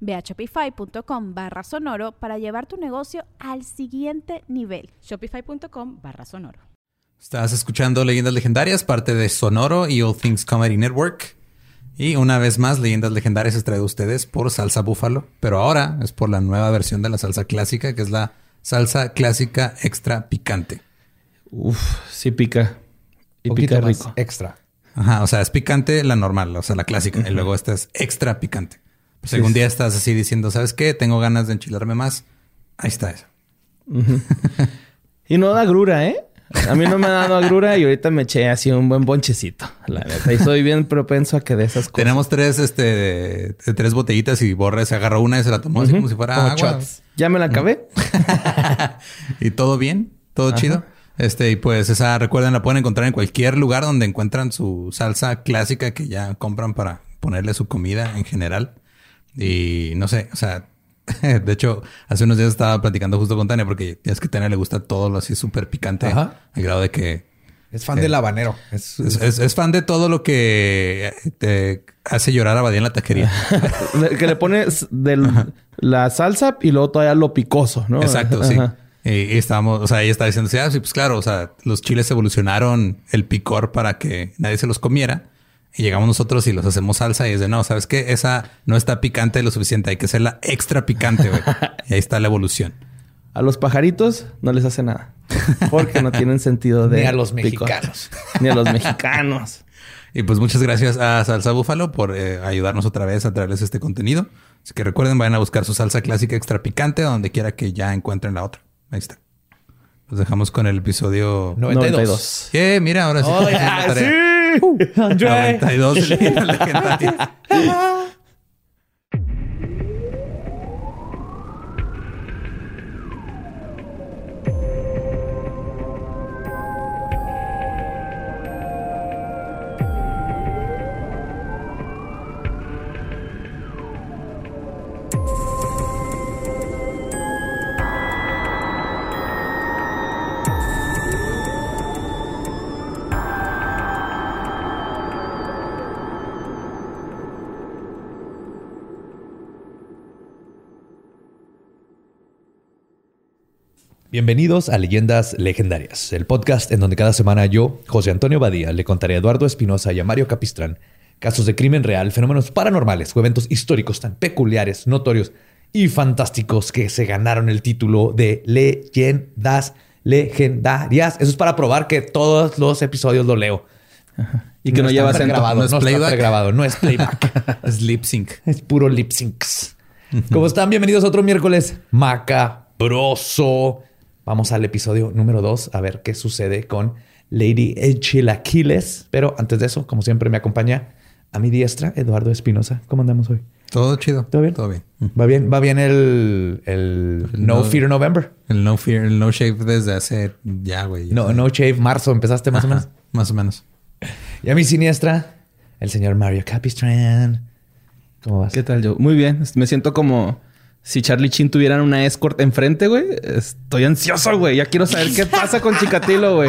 Ve a shopify.com barra sonoro para llevar tu negocio al siguiente nivel. Shopify.com barra sonoro. Estás escuchando Leyendas Legendarias, parte de Sonoro y All Things Comedy Network. Y una vez más, Leyendas Legendarias es traído a ustedes por Salsa Búfalo, pero ahora es por la nueva versión de la salsa clásica, que es la salsa clásica extra picante. Uf, sí pica. Y pica rico. Extra. Ajá, o sea, es picante la normal, o sea, la clásica. Y luego esta es extra picante. Pues algún día estás así diciendo, ¿sabes qué? Tengo ganas de enchilarme más. Ahí está eso. y no da grura, ¿eh? A mí no me ha dado agrura y ahorita me eché así un buen bonchecito. La verdad. Y soy bien propenso a que de esas cosas. Tenemos tres, este, tres botellitas y Borre se agarró una y se la tomó así como si fuera agua. Ya me la acabé. y todo bien, todo chido. Este, y pues esa, recuerden, la pueden encontrar en cualquier lugar donde encuentran su salsa clásica que ya compran para ponerle su comida en general. Y no sé, o sea, de hecho, hace unos días estaba platicando justo con Tania porque es que a Tania le gusta todo lo así súper picante, al grado de que... Es fan del habanero. Es, es, fan de todo lo que te hace llorar a Badía en la taquería. que le pones de la salsa y luego todavía lo picoso, ¿no? Exacto, sí. Y, estábamos, o sea, ella estaba diciendo, ah, sí, pues claro, o sea, los chiles evolucionaron el picor para que nadie se los comiera. Y llegamos nosotros y los hacemos salsa y es de no, ¿sabes qué? Esa no está picante lo suficiente, hay que hacerla extra picante, güey. y ahí está la evolución. A los pajaritos no les hace nada. Porque no tienen sentido de. Ni a los mexicanos. Ni a los mexicanos. Y pues muchas gracias a Salsa Búfalo por eh, ayudarnos otra vez a traerles este contenido. Así que recuerden, vayan a buscar su salsa clásica extra picante donde quiera que ya encuentren la otra. Ahí está. Los dejamos con el episodio 92. Yeah, mira, ahora sí. Oh, sí. Andre. 92 legendarias. Bienvenidos a Leyendas Legendarias, el podcast en donde cada semana yo, José Antonio Badía, le contaré a Eduardo Espinosa y a Mario Capistrán casos de crimen real, fenómenos paranormales o eventos históricos tan peculiares, notorios y fantásticos que se ganaron el título de Leyendas Legendarias. Eso es para probar que todos los episodios lo leo. Y que no, lleva grabado, no, es playback. grabado, no es playback. es lip sync. Es puro lip syncs. ¿Cómo están? Bienvenidos a otro miércoles macabroso. Vamos al episodio número 2 a ver qué sucede con Lady Chilaquiles. Pero antes de eso, como siempre, me acompaña a mi diestra Eduardo Espinosa. ¿Cómo andamos hoy? Todo chido. ¿Todo bien? Todo bien. ¿Va bien? ¿Va bien el, el, no, Fear November? El No Fear, el No Shave desde hace ya, güey. No, No Shave marzo. ¿Empezaste más o menos? Más o menos. Y a mi siniestra, el señor Mario Capistrán. ¿Cómo vas? ¿Qué tal yo? Muy bien. Me siento como si Charlie Chin tuvieran una escort enfrente, güey, estoy ansioso, güey. Ya quiero saber qué pasa con Chikatilo, güey.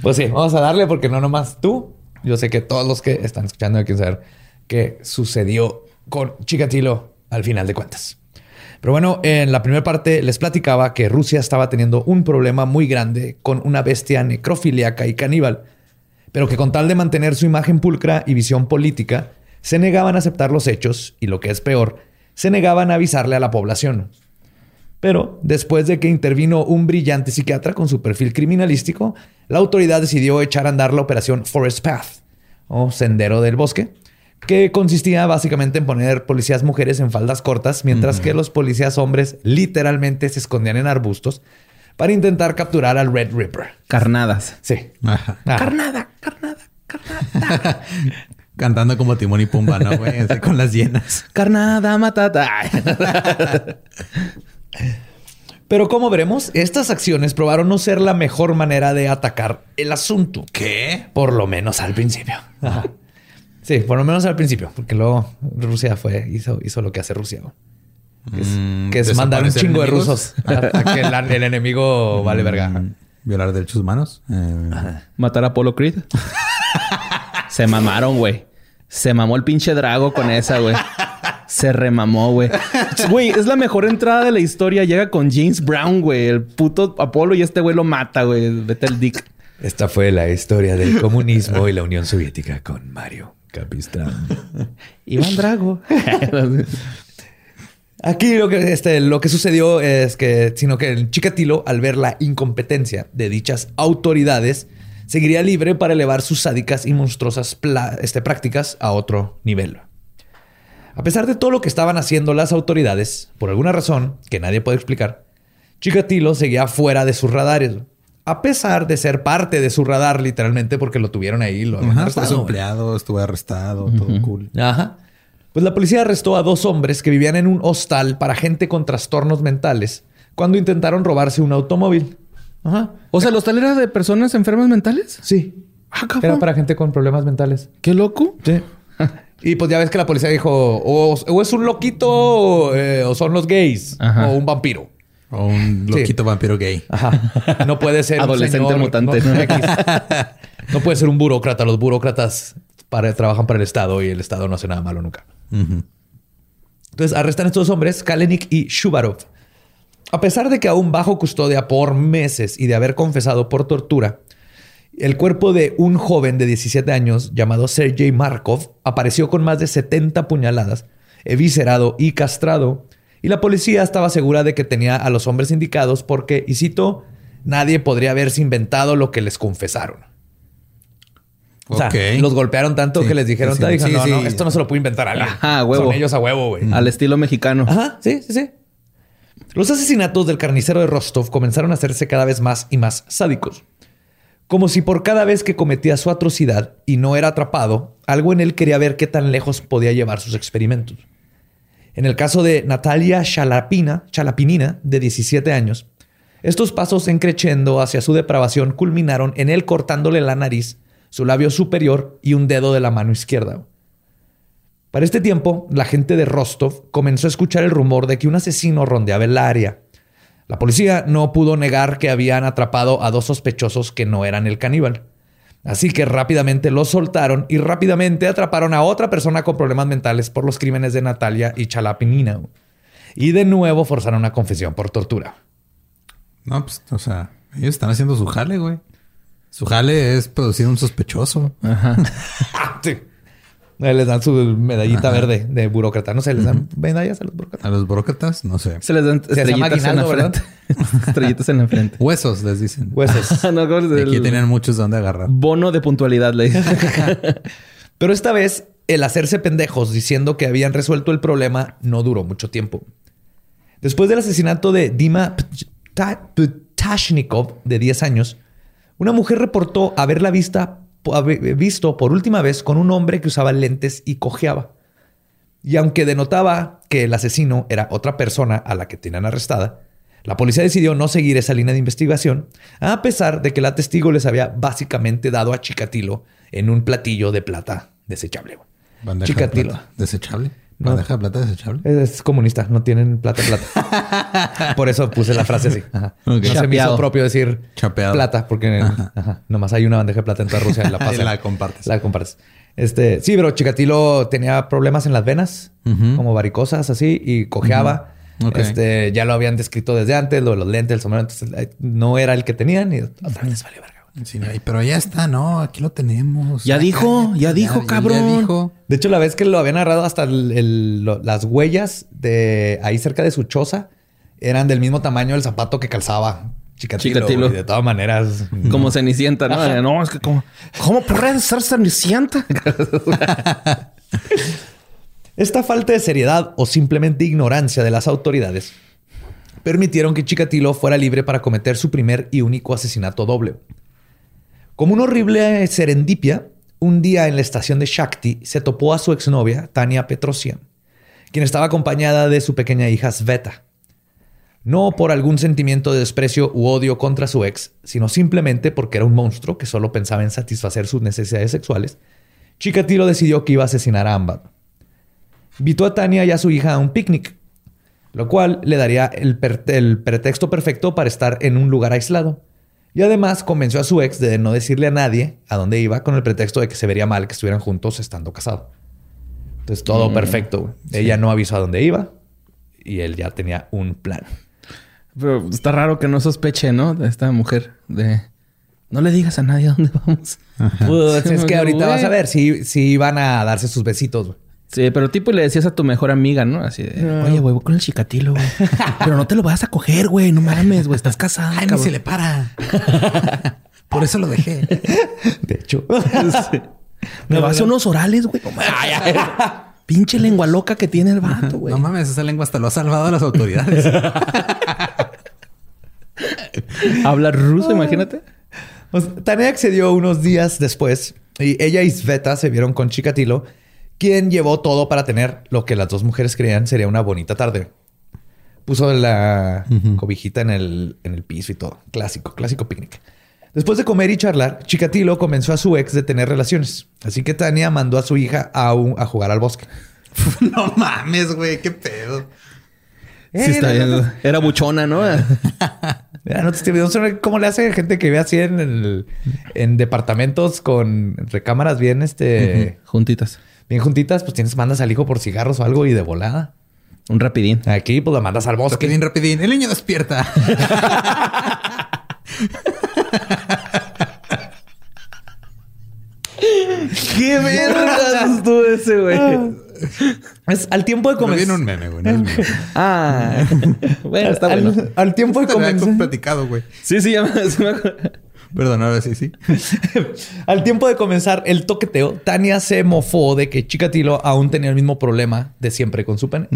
Pues sí, vamos a darle porque no nomás tú. Yo sé que todos los que están escuchando quieren saber qué sucedió con Chikatilo al final de cuentas. Pero bueno, en la primera parte les platicaba que Rusia estaba teniendo un problema muy grande con una bestia necrofiliaca y caníbal, pero que con tal de mantener su imagen pulcra y visión política, se negaban a aceptar los hechos y lo que es peor, se negaban a avisarle a la población. Pero después de que intervino un brillante psiquiatra con su perfil criminalístico, la autoridad decidió echar a andar la operación Forest Path, o Sendero del Bosque, que consistía básicamente en poner policías mujeres en faldas cortas, mientras que los policías hombres literalmente se escondían en arbustos para intentar capturar al Red Ripper. Carnadas. Sí. Ajá. Carnada, carnada, carnada. Cantando como Timón y Pumba, ¿no, güey? Así con las llenas. carnada matata. Pero como veremos, estas acciones probaron no ser la mejor manera de atacar el asunto. ¿Qué? Por lo menos al principio. Ajá. Sí, por lo menos al principio, porque luego Rusia fue, hizo, hizo lo que hace Rusia. Que es, Mm, que es mandar un ¿desaparecer chingo de rusos a, a que el, el enemigo vale verga. Mm, Violar derechos humanos. Eh, Matar a Apollo Creed. Se mamaron, güey. Se mamó el pinche Drago con esa, güey. Se remamó, güey. Güey, es la mejor entrada de la historia. Llega con James Brown, güey. El puto Apolo y este güey lo mata, güey. Vete el dick. Esta fue la historia del comunismo y la Unión Soviética con Mario Capistrán. Iván Drago. Aquí lo que, este, lo que sucedió es que, sino que el Chikatilo, al ver la incompetencia de dichas autoridades, seguiría libre para elevar sus sádicas y monstruosas este, prácticas a otro nivel. A pesar de todo lo que estaban haciendo las autoridades, por alguna razón que nadie puede explicar, Chikatilo seguía fuera de sus radares. A pesar de ser parte de su radar, literalmente, porque lo tuvieron ahí, lo habían Ajá, arrestado, empleado, estuve arrestado, todo cool. Ajá. Pues la policía arrestó a dos hombres que vivían en un hostal para gente con trastornos mentales cuando intentaron robarse un automóvil. Ajá. O sea, ¿los tal era de personas enfermas mentales? Sí. Ah. Era para gente con problemas mentales. Qué loco. Sí. Y pues ya ves que la policía dijo, o, o es un loquito o, eh, o son los gays Ajá. o un vampiro. O un Sí. loquito vampiro gay. Ajá. No puede ser un Adolescente señor, mutante. No. No puede ser un burócrata. Los burócratas para, trabajan para el Estado y el Estado no hace nada malo nunca. Entonces arrestan a estos hombres, Kalenik y Shubarov. A pesar de que aún bajo custodia por meses y de haber confesado por tortura, el cuerpo de un joven de 17 años llamado Sergei Markov apareció con más de 70 puñaladas, eviscerado y castrado, y la policía estaba segura de que tenía a los hombres indicados porque, y cito, nadie podría haberse inventado lo que les confesaron. O sea, los golpearon tanto Sí, que les dijeron, sí, sí. dijeron, Sí, no, no, sí. esto no se lo puede inventar alguien. Ajá, huevo. Son ellos a huevo, güey. Al estilo mexicano. Ajá, sí, sí, sí. Los asesinatos del carnicero de Rostov comenzaron a hacerse cada vez más y más sádicos. Como si por cada vez que cometía su atrocidad y no era atrapado, algo en él quería ver qué tan lejos podía llevar sus experimentos. En el caso de Natalia Chalapina, Chalapinina, de 17 años, estos pasos en creciendo hacia su depravación culminaron en él cortándole la nariz, su labio superior y un dedo de la mano izquierda. Para este tiempo, la gente de Rostov comenzó a escuchar el rumor de que un asesino rondeaba el área. La policía no pudo negar que habían atrapado a dos sospechosos que no eran el caníbal. Así que rápidamente los soltaron y rápidamente atraparon a otra persona con problemas mentales por los crímenes de Natalia y Chalapinina. Y de nuevo forzaron una confesión por tortura. No, pues, o sea, ellos están haciendo su jale, güey. Su jale es producir un sospechoso. Ajá. Sí. Les dan su medallita verde de burócrata. No sé, les dan medallas a los burócratas. A los burócratas, no sé. Se les dan Se estrellitas en la frente. estrellitas en la frente. Huesos, les dicen. Huesos. no, ¿cómo es Y el Aquí tienen muchos donde agarrar. Bono de puntualidad, le dicen. Pero esta vez, el hacerse pendejos diciendo que habían resuelto el problema no duró mucho tiempo. Después del asesinato de Dima Pta- Ptashnikov, de 10 años, una mujer reportó haberla vista, visto por última vez con un hombre que usaba lentes y cojeaba. Y aunque denotaba que el asesino era otra persona a la que tenían arrestada, la policía decidió no seguir esa línea de investigación, a pesar de que la testigo les había básicamente dado a Chikatilo en un platillo de plata desechable. Bandeja Chikatilo. de plata. ¿Desechable? No. ¿Bandeja de plata desechable? Es comunista, no tienen plata, plata. Por eso puse la frase así. Ajá. Ok. No se me hizo propio decir Chapeado. plata, porque ajá, nomás hay una bandeja de plata en toda Rusia y la pasas. la compartes. La compartes. Este, sí, pero Chikatilo tenía problemas en las venas, Ujú. como varicosas así, y cojeaba. Ujú. Ok. Este, ya lo habían descrito desde antes, lo de los lentes, el sombrero, entonces eh, no era el que tenían y otra vez les valió verga. Sí, pero ya está, no, aquí lo tenemos. Ya dijo, ya dijo, cabrón. Ya dijo. De hecho, la vez que lo habían agarrado hasta el- el- lo- las huellas de ahí cerca de su choza eran del mismo tamaño del zapato que calzaba Chicatilo. Chikatilo. güey, De todas maneras. Como Cenicienta, ¿no? No, es que como... ¿Cómo puede ser Cenicienta? Esta falta de seriedad o simplemente ignorancia de las autoridades permitieron que Chikatilo fuera libre para cometer su primer y único asesinato doble. Como una horrible serendipia, un día en la estación de Shakti se topó a su exnovia, Tania Petrosian, quien estaba acompañada de su pequeña hija Sveta. No por algún sentimiento de desprecio u odio contra su ex, sino simplemente porque era un monstruo que solo pensaba en satisfacer sus necesidades sexuales, Chikatilo decidió que iba a asesinar a ambas. Invitó a Tania y a su hija a un picnic, lo cual le daría el pretexto perfecto para estar en un lugar aislado. Y además convenció a su ex de no decirle a nadie a dónde iba con el pretexto de que se vería mal que estuvieran juntos estando casados. Entonces todo perfecto. güey. Ella no avisó a dónde iba y él ya tenía un plan. Pero está raro que no sospeche, ¿no? De esta mujer. De... No le digas a nadie a dónde vamos. Pues es que ahorita vas a ver si, si van a darse sus besitos. Sí, pero tipo le decías a tu mejor amiga, ¿no? Así de... Oye, güey, voy con el chicatilo, güey. pero no te lo vas a coger, güey. No mames, güey. Estás casada, Ay, ni cabrón. se le para. Por eso lo dejé. De hecho. Me va a hacer unos orales, güey. No mames. Pinche lengua loca que tiene el vato, güey. No mames, esa lengua hasta lo ha salvado a las autoridades. Habla ruso, imagínate. Pues, Tania accedió unos días después y ella y Sveta se vieron con Chikatilo, quien llevó todo para tener lo que las dos mujeres creían sería una bonita tarde. Puso la cobijita en el, en el piso y todo. Clásico, clásico picnic. Después de comer y charlar, Chikatilo convenció a su ex de tener relaciones. Así que Tania mandó a su hija a, un- a jugar al bosque. no mames, güey, qué pedo. Sí, está bien. Era buchona, ¿no? Mira, no te estoy viendo. No sé cómo le hace gente que ve así en, el- en departamentos con recámaras bien, este, Juntitas. Bien juntitas. Pues tienes, mandas al hijo por cigarros o algo y de volada. Un rapidín. Aquí, pues la mandas al bosque. Rapidín, rapidín. El niño despierta. ¡Qué vergas estuvo ese, güey! Es al tiempo de comenzar. viene un meme, güey. No es mío. Ah. bueno, está al, bueno. al tiempo de Te lo había comenzar. platicado, güey. Sí, sí, ya me acuerdo. Perdón, ahora sí, sí. al tiempo de comenzar el toqueteo, Tania se mofó de que Chikatilo aún tenía el mismo problema de siempre con su pene.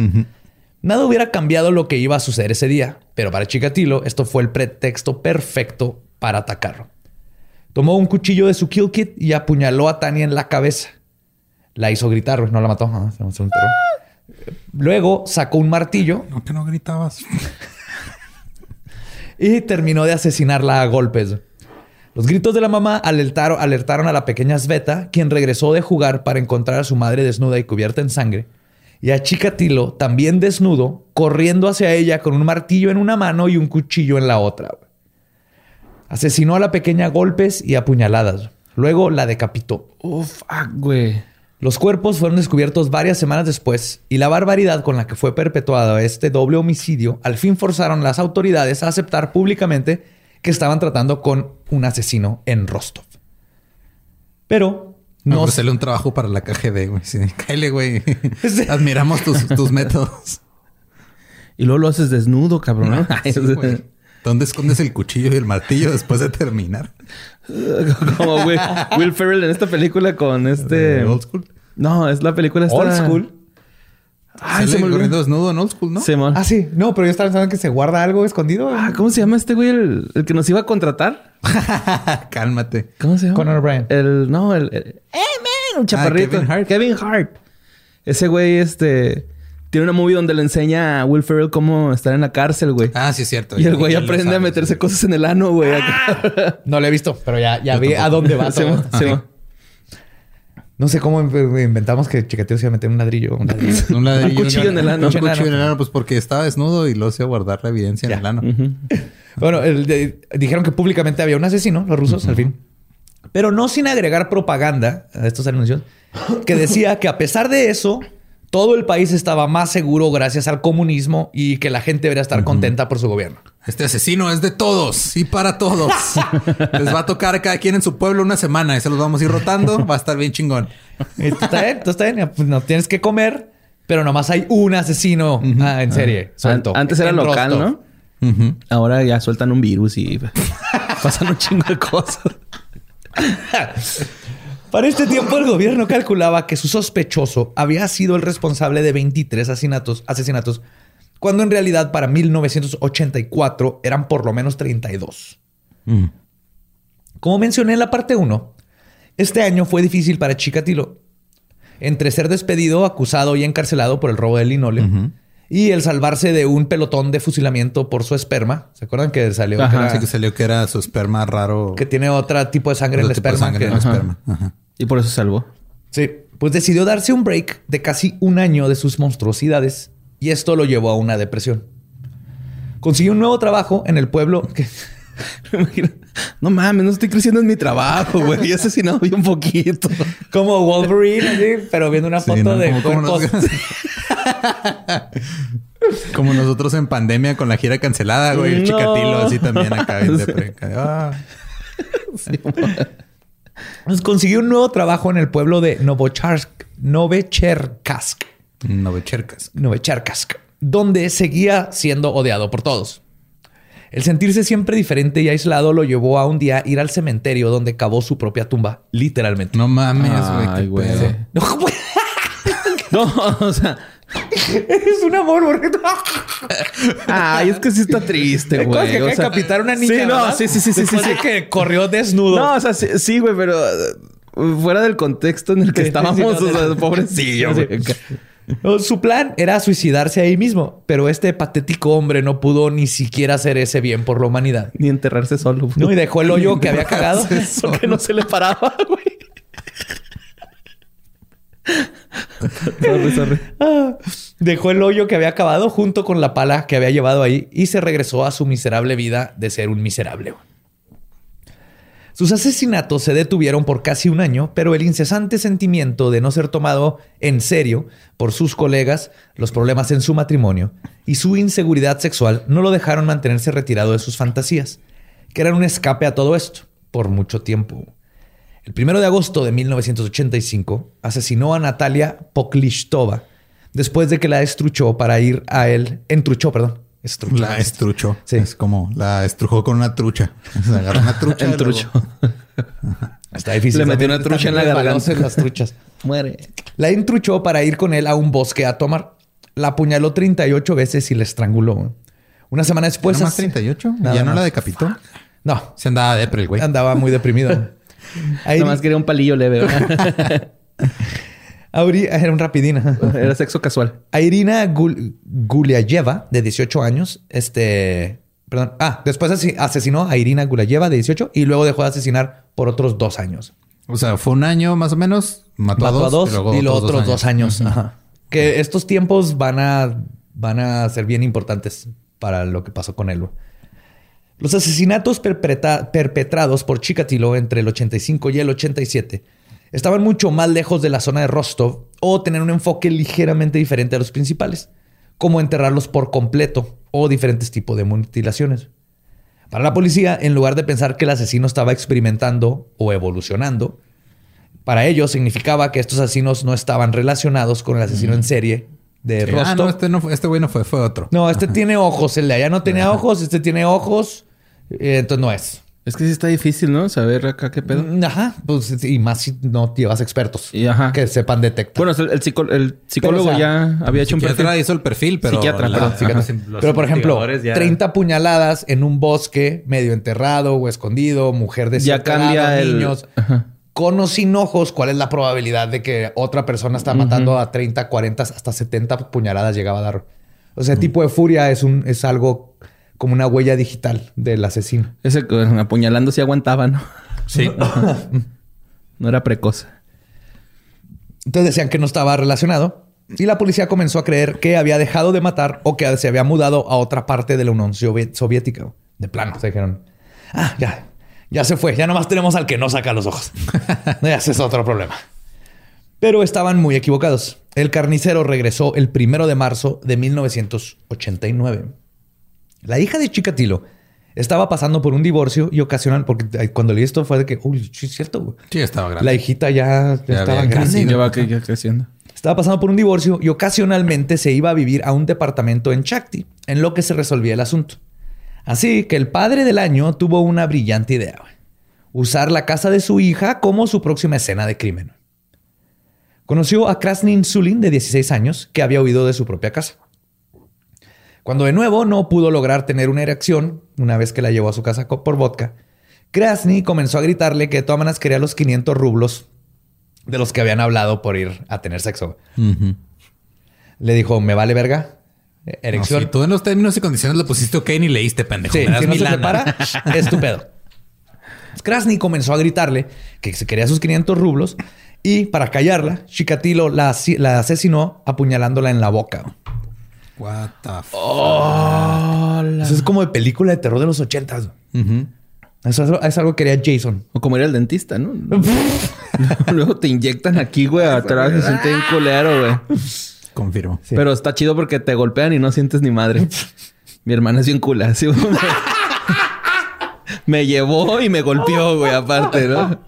Nada hubiera cambiado lo que iba a suceder ese día, pero para Chikatilo esto fue el pretexto perfecto para atacarlo. Tomó un cuchillo de su kill kit y apuñaló a Tania en la cabeza. La hizo gritar, no la mató. Ajá, se se enterró. Luego sacó un martillo No, que no gritabas. y terminó de asesinarla a golpes. Los gritos de la mamá alertaron, alertaron a la pequeña Sveta, quien regresó de jugar para encontrar a su madre desnuda y cubierta en sangre, y a Chikatilo, también desnudo, corriendo hacia ella con un martillo en una mano y un cuchillo en la otra. Asesinó a la pequeña a golpes y apuñaladas. Luego la decapitó. Uf, fuck, güey. Los cuerpos fueron descubiertos varias semanas después y la barbaridad con la que fue perpetuado este doble homicidio al fin forzaron a las autoridades a aceptar públicamente que estaban tratando con un asesino en Rostov. Pero No, no, ofrecerle un trabajo para la KGB, güey. Sí, cáele, güey. Admiramos tus, tus métodos. Y luego lo haces desnudo, cabrón. ¿no? Sí, güey. ¿Dónde escondes el cuchillo y el martillo después de terminar? Como güey, Will Ferrell en esta película con este... ¿De Old School? No, es la película esta... old school. Ay, se me olvidó. corriendo desnudo en Old School, ¿no? Simón. Ah, sí. No, pero yo estaba pensando que se guarda algo escondido. Ah, ¿cómo se llama este güey? El, el que nos iba a contratar. Cálmate. ¿Cómo se llama? Conan O'Brien. El... No, el... el- ¡Eh, man! Un chaparrito. Kevin Hart. Kevin Hart. Ese güey, este... Tiene una movie donde le enseña a Will Ferrell cómo estar en la cárcel, güey. Ah, sí, es cierto. y el güey aprende a meterse sí. cosas en el ano, güey. acá. No lo he visto, pero ya, ya vi a dónde va Simón, todo. No sé cómo in- inventamos que Chikatilo se iba a meter un ladrillo. Un ladrillo. Un, ladrillo, Un cuchillo en el ano. Un cuchillo en el ano, pues porque estaba desnudo y luego se iba a guardar la evidencia en el ano. Bueno, el de- dijeron que públicamente había un asesino, los rusos, al fin. Pero no sin agregar propaganda a estos anuncios, que decía que a pesar de eso, todo el país estaba más seguro gracias al comunismo y que la gente debería estar contenta por su gobierno. Este asesino es de todos y para todos. Les va a tocar a cada quien en su pueblo una semana y se los vamos a ir rotando. Va a estar bien chingón. Está bien, tú está bien. Pues no tienes que comer, pero nomás hay un asesino ah, en serie. An- suelto, Antes era en local, Rostov. ¿no? Ahora ya sueltan un virus y pasan un chingo de cosas. Para este tiempo el gobierno calculaba que su sospechoso había sido el responsable de 23 asesinatos, asesinatos, cuando en realidad para 1984 eran por lo menos 32. Mm. Como mencioné en la parte 1, este año fue difícil para Chikatilo. Entre ser despedido, acusado y encarcelado por el robo de linole y el salvarse de un pelotón de fusilamiento por su esperma. ¿Se acuerdan que salió? Ajá, que, era- sí que salió que era su esperma raro. que tiene otro tipo de sangre en el esperma. sangre que- en el esperma. Ajá. Y por eso salvó. Sí, pues decidió darse un break de casi un año de sus monstruosidades y esto lo llevó a una depresión. Consiguió un nuevo trabajo en el pueblo que No mames, no estoy creciendo en mi trabajo, güey. He asesinado bien poquito. como Wolverine, así, pero viendo una Sí, foto ¿no? de Como- como cuerpos. nos- Como nosotros en pandemia con la gira cancelada, güey. El No. chicatilo así también acá. depre- acá. Ah. Pues consiguió un nuevo trabajo en el pueblo de Novocharsk, Novecherkask, Novechercas. Novecharkask, donde seguía siendo odiado por todos. El sentirse siempre diferente y aislado lo llevó a un día ir al cementerio donde cavó su propia tumba, literalmente. No mames, Ay, güey. qué güey. pedo. No, güey, No, o sea. es un amor, porque Ay, es que sí está triste, güey. que O sea, decapitar una niña. Sí, no, ¿verdad? sí, sí, sí, sí, sí, que corrió desnudo. No, o sea, sí, sí, güey, pero uh, fuera del contexto en el que estábamos, sí, no, o sea, pobrecillo, Sí. güey. Su plan era suicidarse ahí mismo, pero este patético hombre no pudo ni siquiera hacer ese bien por la humanidad. Ni enterrarse solo. güey. No, y dejó el hoyo que había cagado. Porque no se le paraba, güey. sorry, sorry. Ah, Dejó el hoyo que había cavado junto con la pala que había llevado ahí y se regresó a su miserable vida de ser un miserable. Sus asesinatos se detuvieron por casi un año, pero el incesante sentimiento de no ser tomado en serio por sus colegas, los problemas en su matrimonio y su inseguridad sexual no lo dejaron mantenerse retirado de sus fantasías, que eran un escape a todo esto por mucho tiempo. El primero de agosto de 1985 asesinó a Natalia Poklishtova después de que la estruchó para ir a él. Entruchó, perdón. Estruchó. La estruchó. Sí. Es como la estrujó con una trucha. Se agarró una trucha. El luego- trucho. Está difícil. Le metió una trucha en la garganta. las truchas. Muere. La entruchó para ir con él a un bosque a tomar. La apuñaló 38 veces y la estranguló. Una semana después... ¿Nada más hace- 38? ¿Y Nada ¿Ya no más. la decapitó? No, Se andaba depre el güey. andaba muy deprimido. Ahí, Nada más quería un palillo leve. era un rapidín. ajá. Era sexo casual. A Irina Gul- Guliayeva, de 18 años, este... Perdón. Ah, después asesinó a Irina Guliayeva, de 18, y luego dejó de asesinar por otros dos años. O sea, fue un año más o menos. Mató, Mató a dos, y, los otros dos años. Ajá. Que estos tiempos van a, van a ser bien importantes para lo que pasó con él. Los asesinatos perpetra- perpetrados por Chikatilo entre el 85 y el 87 estaban mucho más lejos de la zona de Rostov o tener un enfoque ligeramente diferente a los principales, como enterrarlos por completo o diferentes tipos de mutilaciones. Para la policía, en lugar de pensar que el asesino estaba experimentando o evolucionando, para ellos significaba que estos asesinos no estaban relacionados con el asesino en serie de Sí. Rostov. Ah, no, este, no fue, este güey no fue, fue otro. No, este tiene ojos. El de allá no tenía ojos. Este tiene ojos. eh, entonces no es. Es que sí está difícil, ¿no? Saber acá qué pedo. Mm, Ajá. Pues, y más si no llevas expertos Y ajá. que sepan detectar. Bueno, el, el psico- el psicólogo Pero, o sea, ya había hecho un perfil. hizo el perfil, pero... Psiquiatra, la- perdón, ajá. psiquiatra. Los Pero por ejemplo, ya- 30 puñaladas en un bosque medio enterrado o escondido, mujer de Ya el... niños. Ajá. Con o sin ojos, ¿cuál es la probabilidad de que otra persona está matando a 30, 40, hasta 70 puñaladas llegaba a dar? O sea, tipo de furia es un es algo como una huella digital del asesino. Ese apuñalando sí aguantaba, ¿no? Sí. No era precoz. Entonces decían que no estaba relacionado y la policía comenzó a creer que había dejado de matar o que se había mudado a otra parte de la Unión Soviética. De plano, se dijeron, ah, ya, ya se fue, ya nomás tenemos al que no saca los ojos. ya ese es otro problema. Pero estaban muy equivocados. El carnicero regresó el primero de marzo de 1989. La hija de Chikatilo estaba pasando por un divorcio y ocasionan, porque cuando leí esto fue de que, uy, sí es cierto, güey. Sí, estaba grande. La hijita ya, ya Ya estaba grande. Ya va ya creciendo. Estaba pasando por un divorcio y ocasionalmente se iba a vivir a un departamento en Chakti, en lo que se resolvía el asunto. Así que el padre del año tuvo una brillante idea. güey. Usar la casa de su hija como su próxima escena de crimen. Conoció a Krasny Insulin, de 16 años, que había huido de su propia casa. Cuando de nuevo no pudo lograr tener una erección, una vez que la llevó a su casa por vodka, Krasny comenzó a gritarle que de todas maneras quería los 500 rublos de los que habían hablado por ir a tener sexo. Le dijo, me vale verga. Eh, No, Erección. sí, tú en los términos y condiciones le pusiste ok ni leíste, pendejo. Sí, Me das si no se es tu pedo. Krasny comenzó a gritarle que se quería sus 500 rublos y para callarla, Chikatilo la, la asesinó apuñalándola en la boca. What the fuck? Eso es como de película de terror de los 80. Ujú. Eso es, es algo que quería Jason. O como ir al dentista, ¿no? Luego te inyectan aquí, güey, atrás. Se siente bien culero, güey. Confirmo. Pero está chido porque te golpean y no sientes ni madre. Mi hermana es bien cula. güey. me llevó y me golpeó, güey, aparte, ¿no?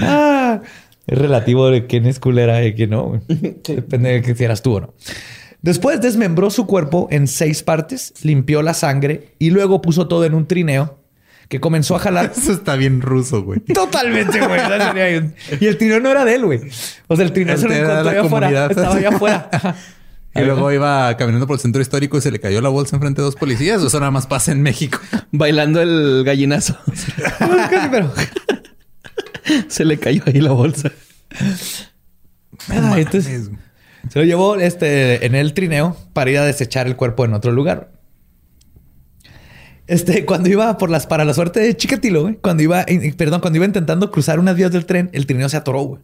Ah, es relativo de quién es culera y quién no. güey. Depende de que si eras tú o no. Después desmembró su cuerpo en seis partes, limpió la sangre y luego puso todo en un trineo que comenzó a jalar Eso está bien ruso, güey. Totalmente, güey. Y el trineo no era de él, güey. O sea, el trineo se lo encontró allá afuera. Estaba allá afuera. Y luego iba caminando por el centro histórico y se le cayó la bolsa enfrente de dos policías. O eso nada más pasa en México. Bailando el gallinazo. Casi, pero- Se le cayó ahí la bolsa. Ah, entonces, se lo llevó este, en el trineo para ir a desechar el cuerpo en otro lugar. Este, cuando iba por las, para la suerte de Chikatilo, güey, cuando iba, perdón, cuando iba intentando cruzar unas vías del tren, el trineo se atoró, güey.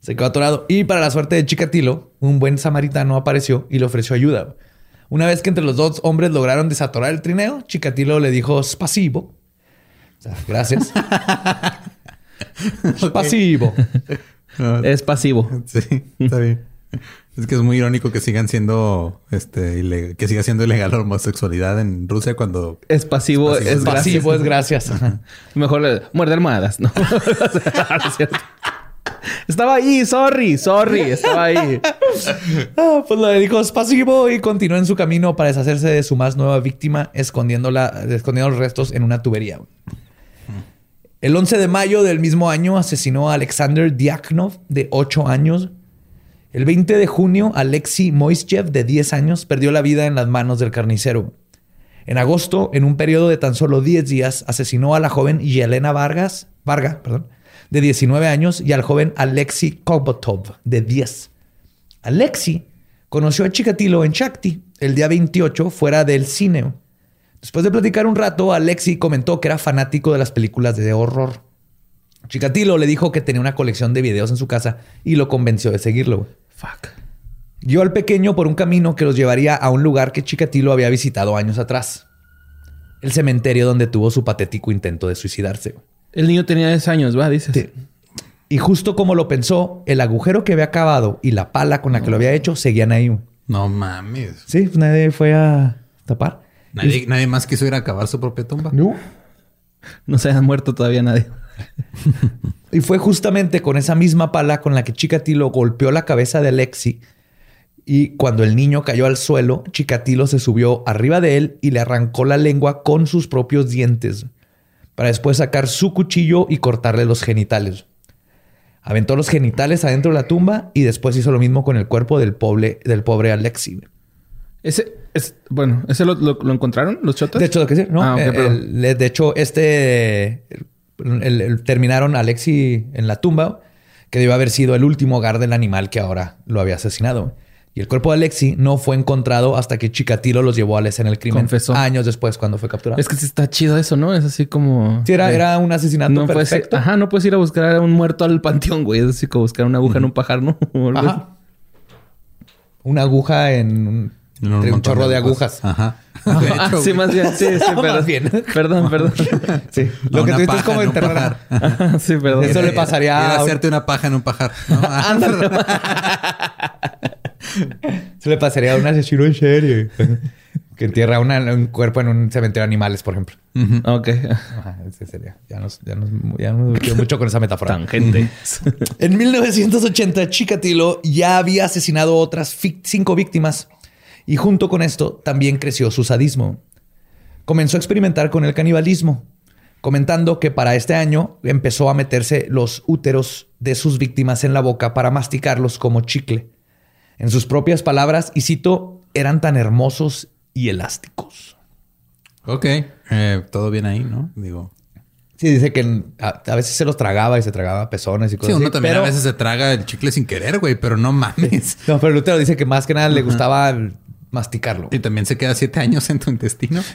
Se quedó atorado. Y para la suerte de Chikatilo, un buen samaritano apareció y le ofreció ayuda. güey. Una vez que entre los dos hombres lograron desatorar el trineo, Chikatilo le dijo spasivo. O sea, gracias. Spasivo. Es pasivo. Sí, está bien. Es que es muy irónico que sigan siendo, este, que siga siendo ilegal la homosexualidad en Rusia cuando Es pasivo, Pasivo. es gracias. Spasivo es gracias. Ajá. Mejor le muerde almohadas, ¿no? Es. Estaba ahí, sorry, sorry, estaba ahí. Ah, pues le dijo pasivo y continuó en su camino para deshacerse de su más nueva víctima, escondiéndola, escondiendo los restos en una tubería. El 11 de mayo del mismo año asesinó a Alexander Diaknov, de 8 años. El 20 de junio, Alexei Moiseyev, de 10 años, perdió la vida en las manos del carnicero. En agosto, en un periodo de tan solo 10 días, asesinó a la joven Yelena Vargas, Varga, perdón, de 19 años, y al joven Alexei Kobotov, de 10. Alexi conoció a Chikatilo en Shakti el día 28 fuera del cine. Después de platicar un rato, Alexi comentó que era fanático de las películas de horror. Chikatilo le dijo que tenía una colección de videos en su casa y lo convenció de seguirlo. güey. Fuck. Guió al pequeño por un camino que los llevaría a un lugar que Chikatilo había visitado años atrás. El cementerio donde tuvo su patético intento de suicidarse. güey. El niño tenía 10 años, ¿va? Dices. Sí. Y justo como lo pensó, el agujero que había cavado y la pala con la que lo había hecho seguían ahí. güey. no mames. Sí, pues nadie fue a tapar. Nadie, nadie más quiso ir a cavar su propia tumba. No. No se ha muerto todavía nadie. Y fue justamente con esa misma pala con la que Chikatilo golpeó la cabeza de Alexi. Y cuando el niño cayó al suelo, Chikatilo se subió arriba de él y le arrancó la lengua con sus propios dientes, para después sacar su cuchillo y cortarle los genitales. Aventó los genitales adentro de la tumba y después hizo lo mismo con el cuerpo del pobre, del pobre Alexi. Ese, es, bueno, ¿ese lo, lo- lo encontraron los chotas? De hecho, lo que sí, ¿no? Ah, Eh, el- de hecho, este el- terminaron a Alexi en la tumba, que debió haber sido el último hogar del animal que ahora lo había asesinado. Y el cuerpo de Alexi no fue encontrado hasta que Chikatilo los llevó a la escena del crimen Confesó. años después cuando fue capturado. Es que sí está chido eso, ¿no? Es así como... Sí, era, de- era un asesinato no puedes, perfecto. ajá, no puedes ir a buscar a un muerto al panteón, güey. Es así como buscar una aguja en un pajar, ¿no? Ajá. Una aguja en un, En entre un montón chorro de agujas. Ajá. Ah, hecho, sí, más bien. Sí, sí, perdón. Más bien. Perdón, perdón. Sí. Lo que dices es como en enterrar. pajar. Sí, perdón. Eso le pasaría a a- hacerte una paja en un pajar. ¿no? Se le pasaría a un asesino en serie. que entierra una- un cuerpo en un cementerio de animales, por ejemplo. Ujú. Ok. Ajá, ese sería. Ya nos, ya nos, ya nos metió mucho con esa metáfora. Tangente. En 1980, Chikatilo ya había asesinado otras cinco víctimas y junto con esto también creció su sadismo. comenzó a experimentar con el canibalismo, comentando que para este año empezó a meterse los úteros de sus víctimas en la boca para masticarlos como chicle. En sus propias palabras, y cito, eran tan hermosos y elásticos. Ok, eh, todo bien ahí, ¿no? Digo. Sí, dice que a, a veces se los tragaba y se tragaba pezones y Sí, cosas uno así, también pero- a veces se traga el chicle sin querer, güey, pero no mames. No, pero Lutero dice que más que nada le gustaba masticarlo. Y también se queda siete años en tu intestino.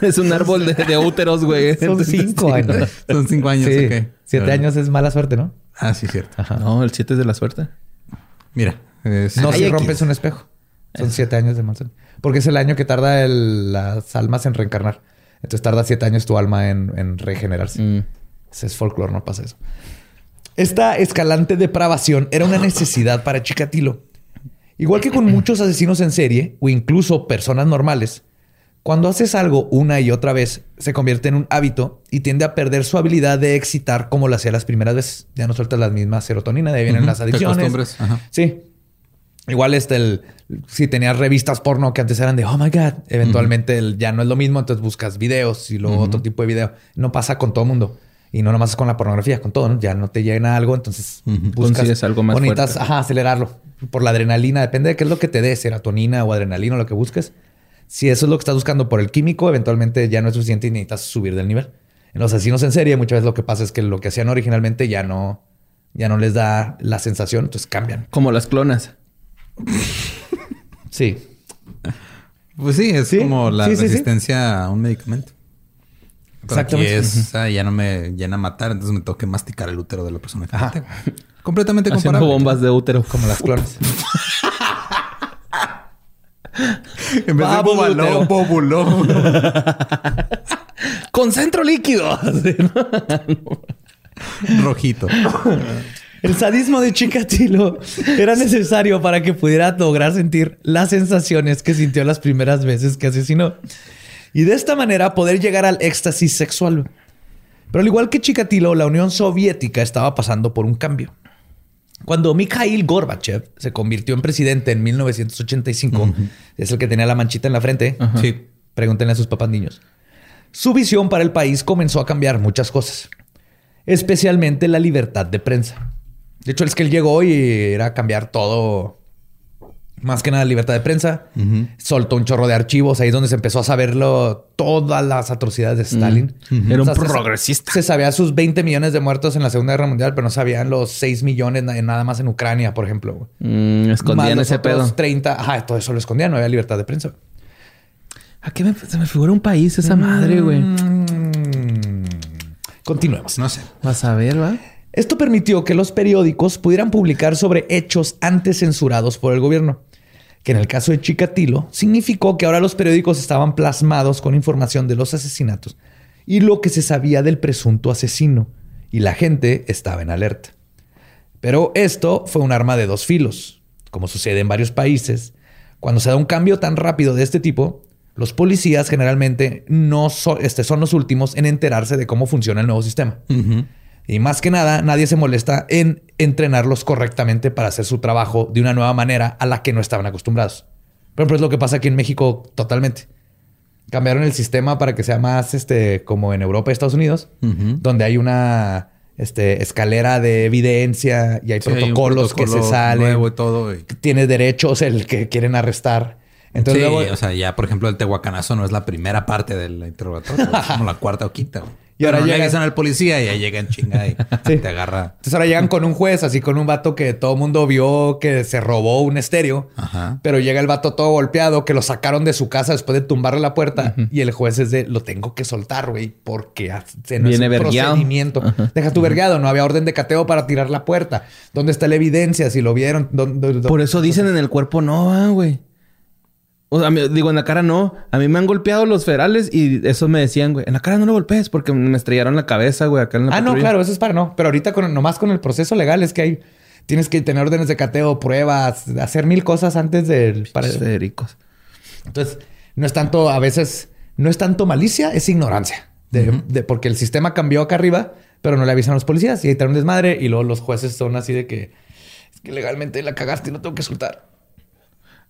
Es un árbol de, de úteros, güey. Son cinco años. Son cinco años, Sí, siete años es mala suerte, ¿no? Ah, sí, cierto. No, el 7 es de la suerte. Mira. es- No Ay, si rompes un espejo. Son siete años de mala suerte. Porque es el año que tarda el- las almas en reencarnar. Entonces tarda siete años tu alma en, en regenerarse. Mm. Ese es folclore, no pasa eso. Esta escalante depravación era una necesidad para Chikatilo. Igual que con muchos asesinos en serie o incluso personas normales, cuando haces algo una y otra vez, se convierte en un hábito y tiende a perder su habilidad de excitar como lo hacía las primeras veces. Ya no sueltas la misma serotonina, de ahí vienen las adicciones. ajá. Sí. Igual este, el, si tenías revistas porno que antes eran de, oh my God, eventualmente el- ya no es lo mismo, entonces buscas videos y luego otro tipo de video. No pasa con todo mundo. Y no nomás es con la pornografía, con todo, ¿no? Ya no te llena algo, entonces buscas Consigues algo más bonitas, fuerte. ajá, acelerarlo. Por la adrenalina, depende de qué es lo que te dé, serotonina o adrenalina o lo que busques. Si eso es lo que estás buscando por el químico, eventualmente ya no es suficiente y necesitas subir del nivel. En los asesinos en serie, muchas veces lo que pasa es que lo que hacían originalmente ya no, ya no les da la sensación, entonces cambian. Como las clonas. Sí. Pues sí, es Sí, como la sí, sí, sí. resistencia a un medicamento. Pero aquí Exactamente. es, ya no me llena a matar, entonces me tengo que masticar el útero de la persona que Ajá. maté. Completamente Haciendo comparable. bombas de útero. Como las clones. En vez de Bubble bobalón, bobulón. Con centro líquido. Rojito. El sadismo de Chikatilo era necesario para que pudiera lograr sentir las sensaciones que sintió las primeras veces que asesinó. Y de esta manera poder llegar al éxtasis sexual. Pero al igual que Chikatilo, la Unión Soviética estaba pasando por un cambio. Cuando Mikhail Gorbachev se convirtió en presidente en 1985, es el que tenía la manchita en la frente. Sí. Pregúntenle a sus papás niños. Su visión para el país comenzó a cambiar muchas cosas, especialmente la libertad de prensa. De hecho, es que él llegó y era cambiar todo, más que nada libertad de prensa. Soltó un chorro de archivos, ahí es donde se empezó a saberlo todas las atrocidades de Stalin. Era un O sea, se- progresista. Se sabía sus 20 millones de muertos en la Segunda Guerra Mundial, pero no sabían los 6 millones na- nada más en Ucrania, por ejemplo. Mm, Más escondían los ese pedo. 30, ajá, todo eso lo escondían, no había libertad de prensa. ¿A qué me, se me figura un país esa madre, güey? Mm. Continuemos. No sé. Vas a ver, ¿va? Esto permitió que los periódicos pudieran publicar sobre hechos antes censurados por el gobierno, que en el caso de Chikatilo significó que ahora los periódicos estaban plasmados con información de los asesinatos y lo que se sabía del presunto asesino, y la gente estaba en alerta. Pero esto fue un arma de dos filos. Como sucede en varios países, cuando se da un cambio tan rápido de este tipo, los policías generalmente no son, este, son los últimos en enterarse de cómo funciona el nuevo sistema. Y más que nada, nadie se molesta en entrenarlos correctamente para hacer su trabajo de una nueva manera a la que no estaban acostumbrados. Por ejemplo, es lo que pasa aquí en México totalmente. Cambiaron el sistema para que sea más este, como en Europa y Estados Unidos, donde hay una este, escalera de evidencia y hay Sí, hay un protocolos que se salen. nuevo y todo. y- Tiene derechos el que quieren arrestar. Entonces, sí, luego- o sea, ya por ejemplo el tehuacanazo no es la primera parte del interrogatorio, es como la cuarta o quinta. güey. Y ahora no le llega- avisan al policía y ahí llega en chinga y Sí. te agarra. Entonces ahora llegan con un juez, así con un vato que todo el mundo vio que se robó un estéreo. Ajá. Pero llega el vato todo golpeado, que lo sacaron de su casa después de tumbarle la puerta. Y el juez es de, lo tengo que soltar, güey, porque hace- no Viene es un procedimiento. Deja tu vergueado, no había orden de cateo para tirar la puerta. ¿Dónde está la evidencia? Si lo vieron. ¿Dónde- dónde- Por eso dicen en el cuerpo no, ah, güey. O sea, me- digo, en la cara no. A mí me han golpeado los ferales y eso me decían, güey. En la cara no lo golpees porque me estrellaron la cabeza, güey, acá en la Ah, no, claro, eso es para no. Pero ahorita con, nomás con el proceso legal es que hay... Tienes que tener órdenes de cateo, pruebas, hacer mil cosas antes del... Para, Federicos. Entonces, no es tanto, a veces, no es tanto malicia, es ignorancia. De, de- porque el sistema cambió acá arriba, pero no le avisan a los policías y ahí está un desmadre. Y luego los jueces son así de que es que legalmente la cagaste y no tengo que soltar.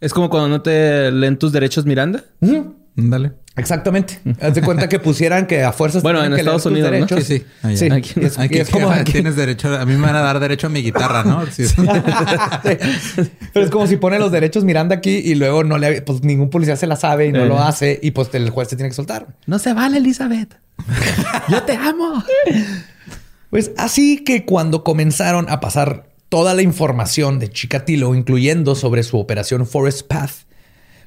Es como cuando no te leen tus derechos Miranda. Dale. Exactamente. Haz de cuenta que pusieran que a fuerzas. Bueno, en que Estados Unidos, ¿no? Sí, sí. Allá. Sí. Aquí- Y es, Aquí y es como aquí. tienes derecho, a mí me van a dar derecho a mi guitarra, ¿no? Sí. Pero es como si pone los derechos Miranda aquí y luego no le, pues ningún policía se la sabe y no Eh. lo hace y pues el juez te tiene que soltar. No se vale, Elizabeth. Yo te amo. Pues así que cuando comenzaron a pasar toda la información de Chikatilo, incluyendo sobre su operación Forest Path,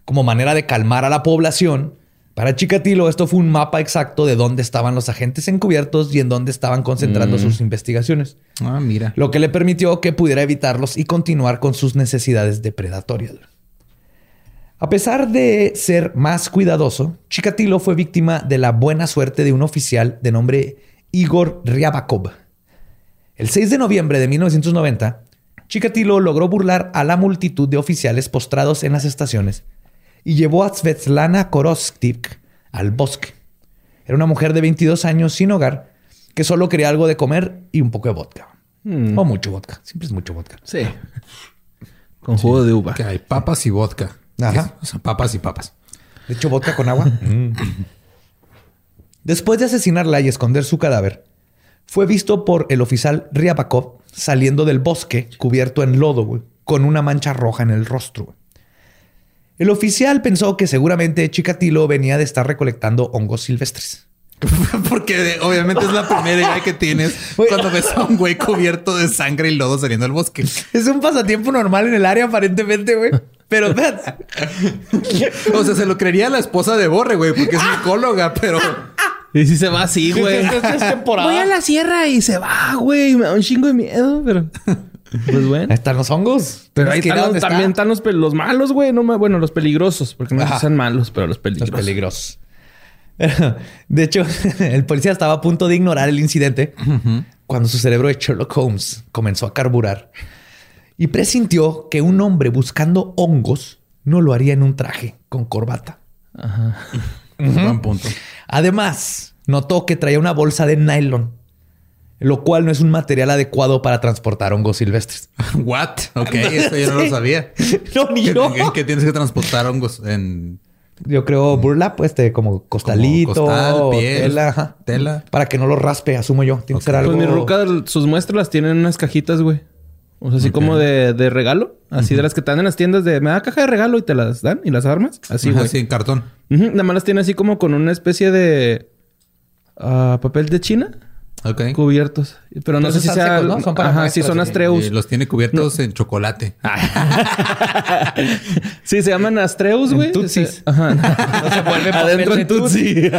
como manera de calmar a la población, para Chikatilo esto fue un mapa exacto de dónde estaban los agentes encubiertos y en dónde estaban concentrando sus investigaciones, Ah, mira. lo que le permitió que pudiera evitarlos y continuar con sus necesidades depredatorias. A pesar de ser más cuidadoso, Chikatilo fue víctima de la buena suerte de un oficial de nombre Igor Ryabakov. El 6 de noviembre de 1990, Chikatilo logró burlar a la multitud de oficiales postrados en las estaciones y llevó a Svetlana Korostik al bosque. Era una mujer de 22 años sin hogar que solo quería algo de comer y un poco de vodka. O mucho vodka. Siempre es mucho vodka. Sí. Con jugo de uva. Que hay papas y vodka. Ajá. O sea, papas y papas. De hecho, vodka con agua. Mm. Después de asesinarla y esconder su cadáver, fue visto por el oficial Ryabakov saliendo del bosque cubierto en lodo, güey, con una mancha roja en el rostro. güey. El oficial pensó que seguramente Chikatilo venía de estar recolectando hongos silvestres. Porque obviamente es la primera idea que tienes cuando ves a un güey cubierto de sangre y lodo saliendo del bosque. Es un pasatiempo normal en el área, aparentemente, güey. Pero O sea, se lo creería la esposa de Borre, güey, porque es micóloga, pero Y si se va así, güey. Es temporada. Voy a la sierra y se va, güey. Me da un chingo de miedo, pero... Pues bueno. ahí están los hongos. Pero ahí que están, donde también está. están los, los malos, güey. No, me- bueno, los peligrosos. Porque no es Ajá. sean malos, pero los Los peligrosos. peligrosos. De hecho, el policía estaba a punto de ignorar el incidente cuando su cerebro de Sherlock Holmes comenzó a carburar y presintió que un hombre buscando hongos no lo haría en un traje con corbata. Buen punto. Además, notó que traía una bolsa de nylon, lo cual no es un material adecuado para transportar hongos silvestres. What? Ok, eso yo no lo sabía. No, ni ¿Qué, yo. qué- qué tienes que transportar hongos en Yo creo burlap, pues, este, como costalito, Como costal, piel, tela, ajá. tela. para que no lo raspe, asumo yo. Tiene que ser algo. Pues mi ruca, sus muestras las tienen en unas cajitas, güey. O sea, así como de, de regalo. Así de las que están en las tiendas de... Me da caja de regalo y te las dan y las armas. Así, güey. sí, en cartón. Ujú, Nada más las tiene así como con una especie de... ah, papel de China. Ok. Cubiertos. Pero no sé si sea... secos, ¿no? Son para Ajá, sí, son. Astreus. Y los tiene cubiertos en chocolate. Sí, se llaman Astreus, güey. Tutsis. Se- Ajá. No se vuelve Adentro en Tutsi.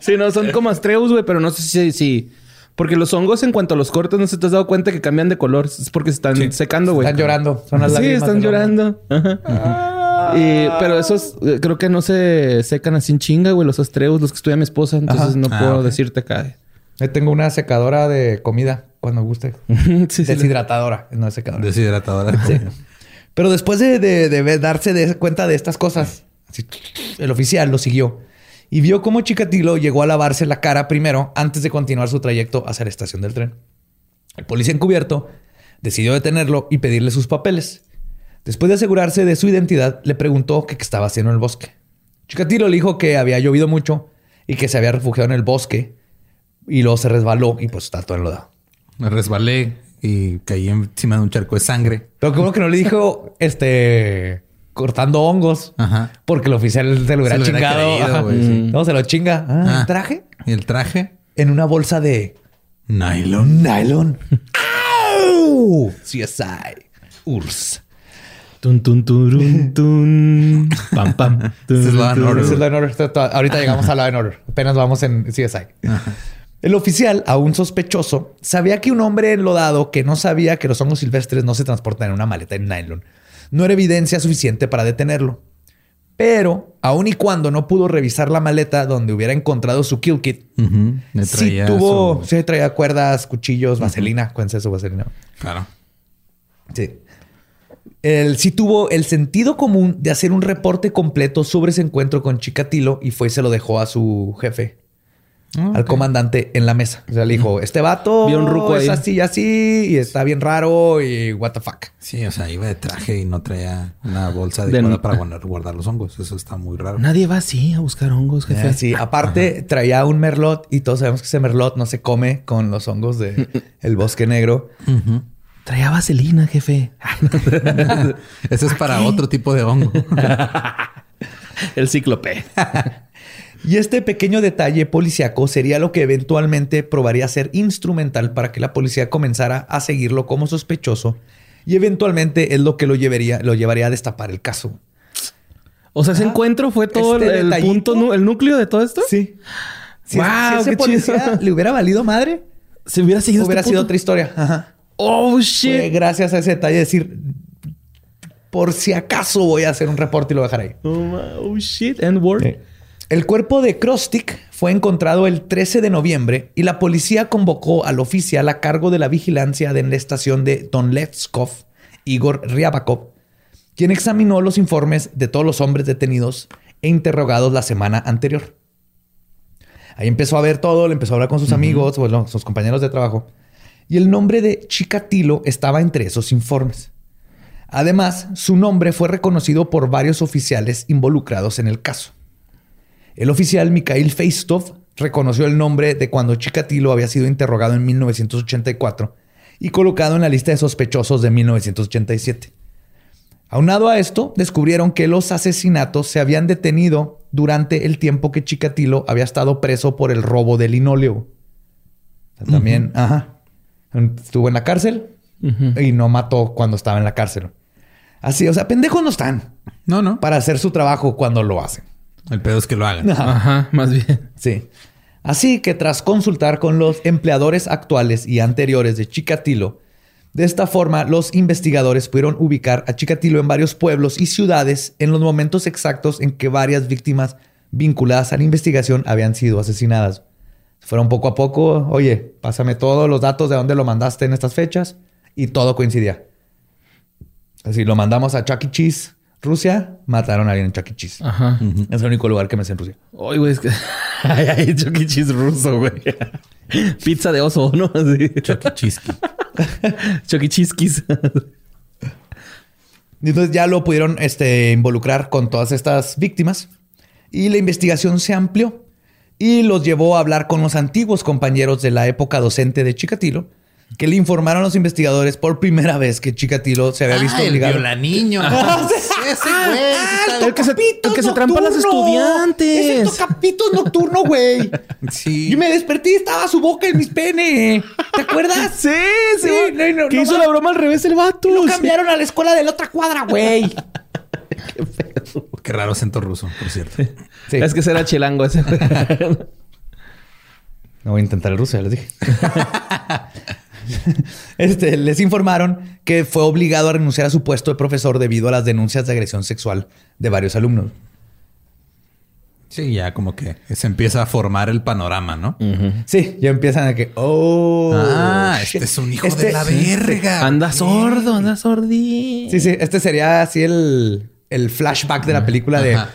sí, no, son como Astreus, güey, pero no sé si, si... Porque los hongos, en cuanto a los cortes, no se te has dado cuenta que cambian de color. Es porque se están secando, güey. Están llorando. Son las Sí, están llorando. Ajá. Y- pero esos eh, creo que no se secan así en chinga, güey. Los astreus, los que estudia mi esposa. Entonces Ajá. no Ah, puedo decirte acá. Yo tengo una secadora de comida cuando guste. sí, sí. Deshidratadora, no es secadora. Deshidratadora. Pero después de, de- de ver- darse de cuenta de estas cosas, así, el oficial lo siguió y vio cómo Chikatilo llegó a lavarse la cara primero antes de continuar su trayecto hacia la estación del tren. El policía encubierto decidió detenerlo y pedirle sus papeles. Después de asegurarse de su identidad, le preguntó qué estaba haciendo en el bosque. Chikatilo le dijo que había llovido mucho y que se había refugiado en el bosque y luego se resbaló y pues está todo enlodado. Me resbalé y caí encima de un charco de sangre. Pero como que no le dijo, este, cortando hongos. Ajá. Porque el oficial se lo hubiera Se lo hubiera chingado. creído, sí. No, se lo chinga. Ah, Ah. ¿el traje? Y el traje, En una bolsa de nylon. nylon. ¡Au! CSI. URSS. Tun, tun, turun, tun. Pam, pam. Tun, es la la. Ahorita llegamos a la en Order. Apenas vamos en CSI. El oficial, aún sospechoso, sabía que un hombre enlodado que no sabía que los hongos silvestres no se transportan en una maleta en nylon no era evidencia suficiente para detenerlo. Pero, aun y cuando no pudo revisar la maleta donde hubiera encontrado su kill kit. Le sí tuvo, su- sí traía cuerdas, cuchillos, vaselina. Cuéntense su vaselina. Claro. Sí. Él sí tuvo el sentido común de hacer un reporte completo sobre ese encuentro con Chikatilo y fue y se lo dejó a su jefe. Ah, al comandante en la mesa. O sea, le dijo, este vato un ruco es ahí. así y así y está bien raro y what the fuck. Sí, o sea, iba de traje y no traía una bolsa De- adecuada para guardar, guardar los hongos. Eso está muy raro. Nadie va así a buscar hongos, jefe. Así, aparte traía un merlot y todos sabemos que ese merlot no se come con los hongos de el bosque negro. Traía vaselina, jefe. Ese es para otro tipo de hongo. El cíclope. Y este pequeño detalle policiaco sería lo que eventualmente probaría ser instrumental para que la policía comenzara a seguirlo como sospechoso y eventualmente es lo que lo llevaría, lo llevaría a destapar el caso. O sea, ese encuentro fue todo Este el, punto, el núcleo de todo esto. Sí. Si, Wow, si ese qué policía chido. le hubiera valido madre, Si hubiera seguido hubiera este sido punto. otra historia. Ajá. Oh, Fue shit. gracias a ese detalle decir, por si acaso voy a hacer un reporte y lo voy a dejar ahí. Oh, oh, shit. And word. El cuerpo de Krostik fue encontrado el 13 de noviembre y la policía convocó al oficial a cargo de la vigilancia de la estación de Donlevskov, Igor Ryabakov, quien examinó los informes de todos los hombres detenidos e interrogados la semana anterior. Ahí empezó a ver todo, le empezó a hablar con sus amigos, bueno, sus compañeros de trabajo, y el nombre de Chikatilo estaba entre esos informes. Además, su nombre fue reconocido por varios oficiales involucrados en el caso. El oficial Mikhail Feistov reconoció el nombre de cuando Chikatilo había sido interrogado en 1984 y colocado en la lista de sospechosos de 1987. Aunado a esto, descubrieron que los asesinatos se habían detenido durante el tiempo que Chikatilo había estado preso por el robo de linóleo. También, ajá. Estuvo en la cárcel y no mató cuando estaba en la cárcel. Así, o sea, pendejos no están No, no. para hacer su trabajo cuando lo hacen. El pedo es que lo hagan. Ajá, más bien. Sí. Así que tras consultar con los empleadores actuales y anteriores de Chikatilo, de esta forma los investigadores pudieron ubicar a Chikatilo en varios pueblos y ciudades en los momentos exactos en que varias víctimas vinculadas a la investigación habían sido asesinadas. Fueron poco a poco, oye, pásame todos los datos de dónde lo mandaste en estas fechas y todo coincidía. Así lo mandamos a Chuck E. Cheese, Rusia, mataron a alguien en Chuck E. Cheese. Ajá. Es el único lugar que me sé en Rusia. Ay, güey, es que... Ay, ay, Chuck E. Cheese ruso, güey. Pizza de oso, ¿no? Así. Chucky Chisky. Chuck E. Cheese Y entonces ya lo pudieron este, involucrar con todas estas víctimas y la investigación se amplió y los llevó a hablar con los antiguos compañeros de la época docente de Chikatilo que le informaron a los investigadores por primera vez que Chikatilo se había visto Ah, el obligado. violaniño. Ese güey. está- El que se, el que se trampa a Es estudiantes. el tocapito nocturno, güey. Sí. Yo me desperté y estaba su boca en mis pene. ¿Te acuerdas? Sí, sí. Sí, no, no, que no hizo la broma al revés el vato. Lo Sí. cambiaron a la escuela de la otra cuadra, güey. Qué raro acento ruso, por cierto. Sí. Es que será chilango ese. No voy a intentar el ruso, ya les dije. este, les informaron que fue obligado a renunciar a su puesto de profesor debido a las denuncias de agresión sexual de varios alumnos. Sí, ya como que se empieza a formar el panorama, ¿no? Sí, ya empiezan a que, oh, ah, shit. este es un hijo Este- de la verga. anda sordo, anda sordí. Sí, sí, este sería así el, el flashback de la película de Ajá.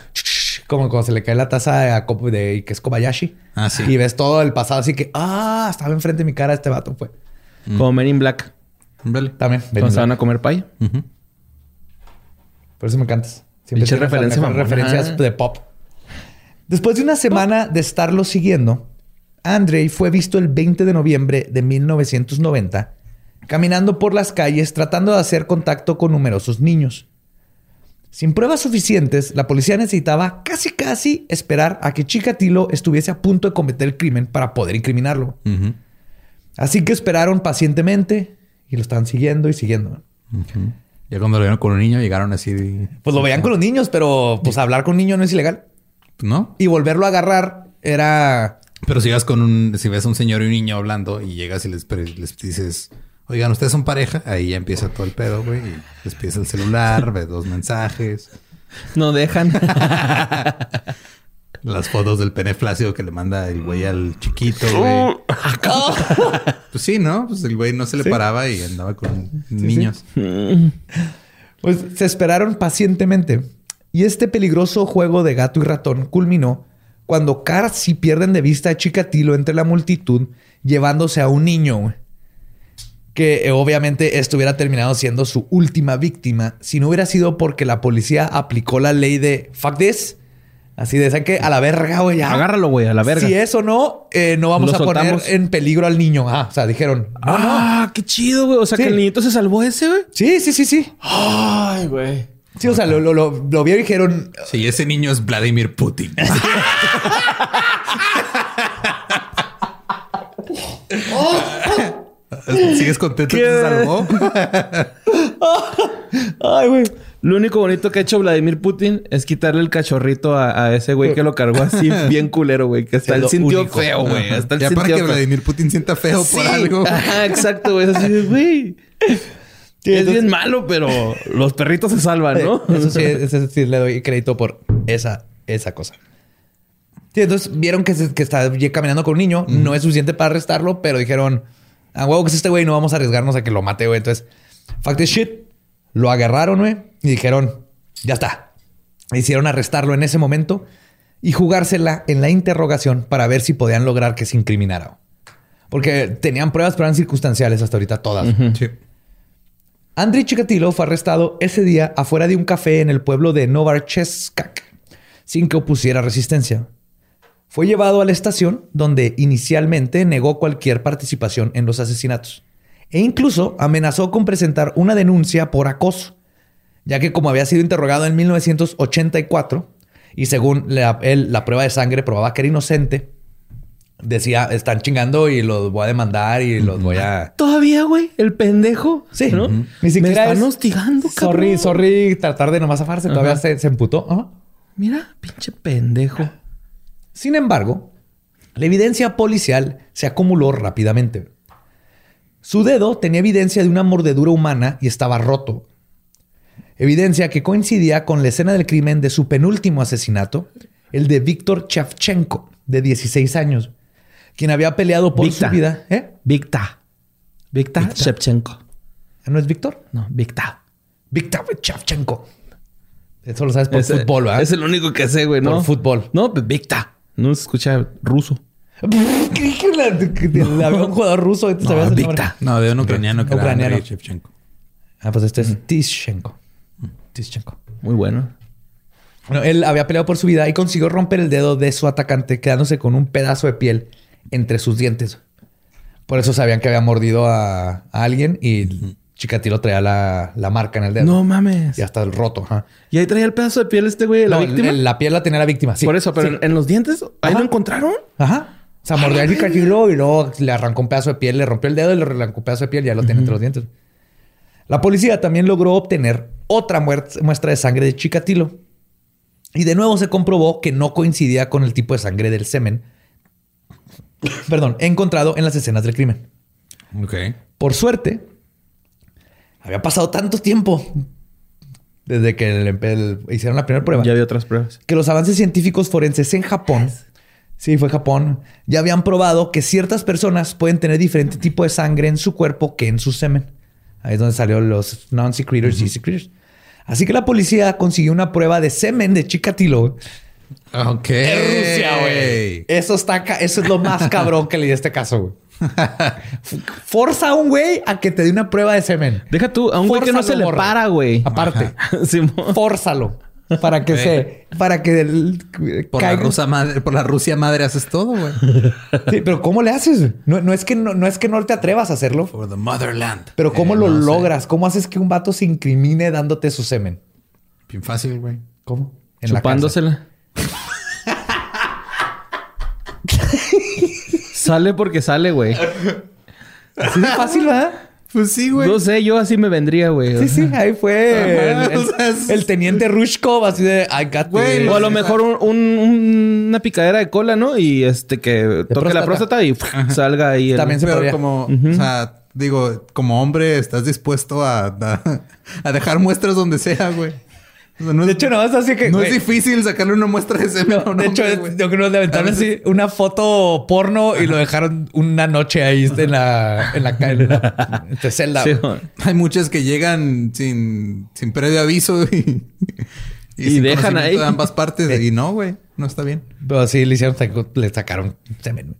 como cuando se le cae la taza a de que es Kobayashi. Ah, sí. Y ves todo el pasado así que, ah, estaba enfrente de mi cara este vato, fue. Como Men in Black. Vale. También. Cuando se van a comer pay. Por eso me encantas. Las referencia referencias de pop. Después de una semana de estarlo siguiendo, Andrei fue visto el 20 de noviembre de 1990 caminando por las calles tratando de hacer contacto con numerosos niños. Sin pruebas suficientes, la policía necesitaba casi casi esperar a que Chikatilo estuviese a punto de cometer el crimen para poder incriminarlo. Así que esperaron pacientemente y lo estaban siguiendo y siguiendo. Ujú. Ya cuando lo vieron con un niño llegaron así, de- Pues lo veían con los niños, pero pues hablar con un niño no es ilegal. ¿no? Y volverlo a agarrar era... Pero si vas con un, si ves a un señor y un niño hablando y llegas y les, les dices, oigan, ustedes son pareja, ahí ya empieza todo el pedo, güey. Y el celular, ves dos mensajes, No dejan. las fotos del pene flácido que le manda el güey al chiquito, güey. pues sí, ¿no? Pues el güey no se le paraba y andaba con niños. Pues se esperaron pacientemente y este peligroso juego de gato y ratón culminó cuando casi pierden de vista a Chikatilo entre la multitud, llevándose a un niño, güey. Que eh, obviamente esto hubiera terminado siendo su última víctima si no hubiera sido porque la policía aplicó la ley de fuck this. Así de, ¿saben qué? A la verga, güey. ya. Agárralo, güey, a la verga. Si eso no, eh, no vamos Lo a poner soltamos. en peligro al niño. Ah, o sea, dijeron, no, no. ah, qué chido, güey. O sea, Sí. que el niñito se salvó ese, güey. Sí, sí, sí, sí. Ay, güey. Sí, o sea, lo, lo, lo, lo vieron y dijeron, Sí, ese niño es Vladimir Putin. ¿Sigues contento que ¿Qué? se salvó? Ay, güey. Lo único bonito que ha hecho Vladimir Putin es quitarle el cachorrito a, a ese güey que lo cargó así bien culero, güey. Que hasta él sintió único. feo, güey. Hasta Ya para que feo. Vladimir Putin sienta feo por algo. Ajá, exacto, güey. Es así de, güey. es bien malo, pero los perritos se salvan, ¿no? Eso sí, eso sí le doy crédito por esa, esa cosa. Sí, entonces vieron que, se- que está caminando con un niño. No es suficiente para arrestarlo, pero dijeron, a huevo que es este güey, no vamos a arriesgarnos a que lo mate, güey. Entonces, fact is shit, lo agarraron, güey, y dijeron, ya está. Hicieron arrestarlo en ese momento y jugársela en la interrogación para ver si podían lograr que se incriminara. Porque tenían pruebas, pero eran circunstanciales hasta ahorita todas. Sí. Andriy Chikatilo fue arrestado ese día afuera de un café en el pueblo de Novarcheskak, sin que opusiera resistencia. Fue llevado a la estación, donde inicialmente negó cualquier participación en los asesinatos, e incluso amenazó con presentar una denuncia por acoso, ya que como había sido interrogado en 1984, y según la, él, la prueba de sangre probaba que era inocente, decía, están chingando y los voy a demandar y los voy a... Todavía, güey, el pendejo. Sí. ¿no? Ujú. Me están es- hostigando, Sorry, cabrón. sorry, tratar de nomás zafarse. Todavía se, se emputó. Mira, pinche pendejo. Sin embargo, la evidencia policial se acumuló rápidamente. Su dedo tenía evidencia de una mordedura humana y estaba roto. Evidencia que coincidía con la escena del crimen de su penúltimo asesinato, el de Víctor Chavchenko, de 16 años, quien había peleado por Victa. su vida. ¿Eh? Victa. Victa Shevchenko. ¿No es Víctor? No, Victa. Víctor Chavchenko. Eso lo sabes por fútbol, ¿verdad? Es el único que sé, güey, ¿no? Por fútbol. No, pues Victa. No se escucha ruso. Creí que la- le había un jugador ruso. entonces sabías el nombre. No, de un ucraniano que Ucraniano. era Andrei Shevchenko. Ah, pues este es Tischenko. Tischenko. Muy bueno. Bueno, él había peleado por su vida y consiguió romper el dedo de su atacante, quedándose con un pedazo de piel entre sus dientes. Por eso sabían que había mordido a, a alguien y Chikatilo traía la, la marca en el dedo. No mames. Y hasta el roto. ajá. Y ahí traía el pedazo de piel este güey, la No, víctima. el- la piel la tenía la víctima. sí. Por eso, pero Sí. en, en los dientes, ahí Ajá. lo encontraron. Ajá. O sea, mordió a Chikatilo y luego le arrancó un pedazo de piel, le rompió el dedo y le arrancó un pedazo de piel y ya lo tiene entre los dientes. La policía también logró obtener otra muestra de sangre de Chikatilo. Y de nuevo se comprobó que no coincidía con el tipo de sangre del semen, perdón, encontrado en las escenas del crimen. Ok. Por suerte, había pasado tanto tiempo desde que el- el- hicieron la primera prueba Ya había otras pruebas. que los avances científicos forenses en Japón, sí, fue Japón, ya habían probado que ciertas personas pueden tener diferente tipo de sangre en su cuerpo que en su semen. Ahí es donde salieron los non-secretors y secretors. Así que la policía consiguió una prueba de semen de Chikatilo Ok. en Rusia, güey. Eso está eso es lo más cabrón que leí de este caso, güey. Forza a un güey a que te dé una prueba de semen. Deja tú, a un güey que no se le morra. para, güey. Aparte, fórzalo para que se para que el- Por la, caiga- rusa madre, por la Rusia madre haces todo, güey. Sí, pero ¿cómo le haces? No, no es que no, no es que no te atrevas a hacerlo, For the motherland. pero ¿cómo Eh, lo no sé. logras? ¿Cómo haces que un vato se incrimine dándote su semen? Bien fácil, güey. ¿Cómo? En la Chupándosela. sale porque sale, güey. Así de fácil, ¿verdad? Pues sí, güey. No sé, yo así me vendría, güey. Sí, sí, ahí fue Ajá, el, el- o sea, es- el teniente Rushkov, así de I got Güey, this". O a lo mejor un- un- una picadera de cola, ¿no? Y este que toque la próstata. y salga ahí. el- También se Pero podría. como, o sea, digo, como hombre, estás dispuesto a, a, a dejar muestras donde sea, güey. No De hecho, no es así que. no es difícil sacarle una muestra de semen. un de hecho, hombre, yo creo que le aventaron así una foto porno y lo dejaron una noche ahí en la, en la, en la entre celda. Sí, güey. Hay muchas que llegan sin, sin previo aviso y, Y sin dejan ahí. de ambas partes. Y no, güey. no está bien. Pero sí, le hicieron, le sacaron semen.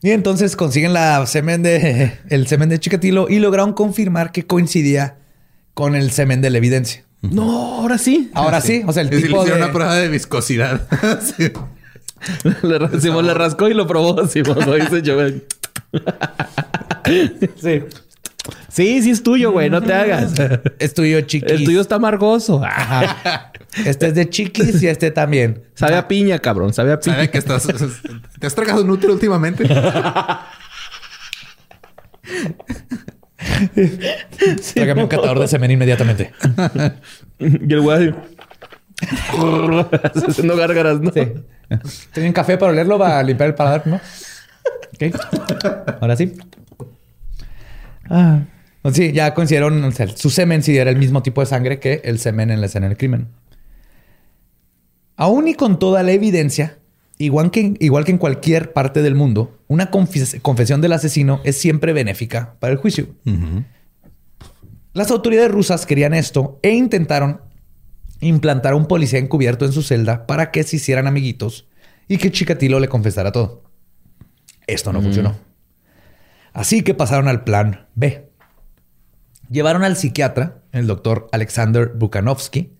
Y entonces consiguen la semen de, el semen de Chikatilo y lograron confirmar que coincidía con el semen de la evidencia. No, ahora sí. Ahora sí. O sea, el Es tipo le hicieron de... una prueba de viscosidad. Sí. le, Simón le rascó y lo probó. Simón lo dice yo. Sí. Sí, sí es tuyo, güey. No te hagas. Es tuyo, chiquis. El tuyo está amargoso. Ajá. Este es de chiquis y este también. Sabe a piña, cabrón. Sabe a piña. Sabe que estás... ¿Te has tragado un útero últimamente? Tráigame un catador de semen inmediatamente. Y el güey haciendo gárgaras, ¿no? Sí. ¿Tienen café para olerlo? ¿Va a limpiar el paladar? ¿No? Ok. Ahora sí. Ah. Sí, ya coincidieron. o sea, su semen sí era el mismo tipo de sangre que el semen en la escena del crimen. Aún y con toda la evidencia, igual que, igual que en cualquier parte del mundo, una confes- confesión del asesino es siempre benéfica para el juicio. Las autoridades rusas querían esto e intentaron implantar a un policía encubierto en su celda para que se hicieran amiguitos y que Chikatilo le confesara todo. Esto no funcionó. Así que pasaron al plan B. Llevaron al psiquiatra, el doctor Alexander Bukanovsky,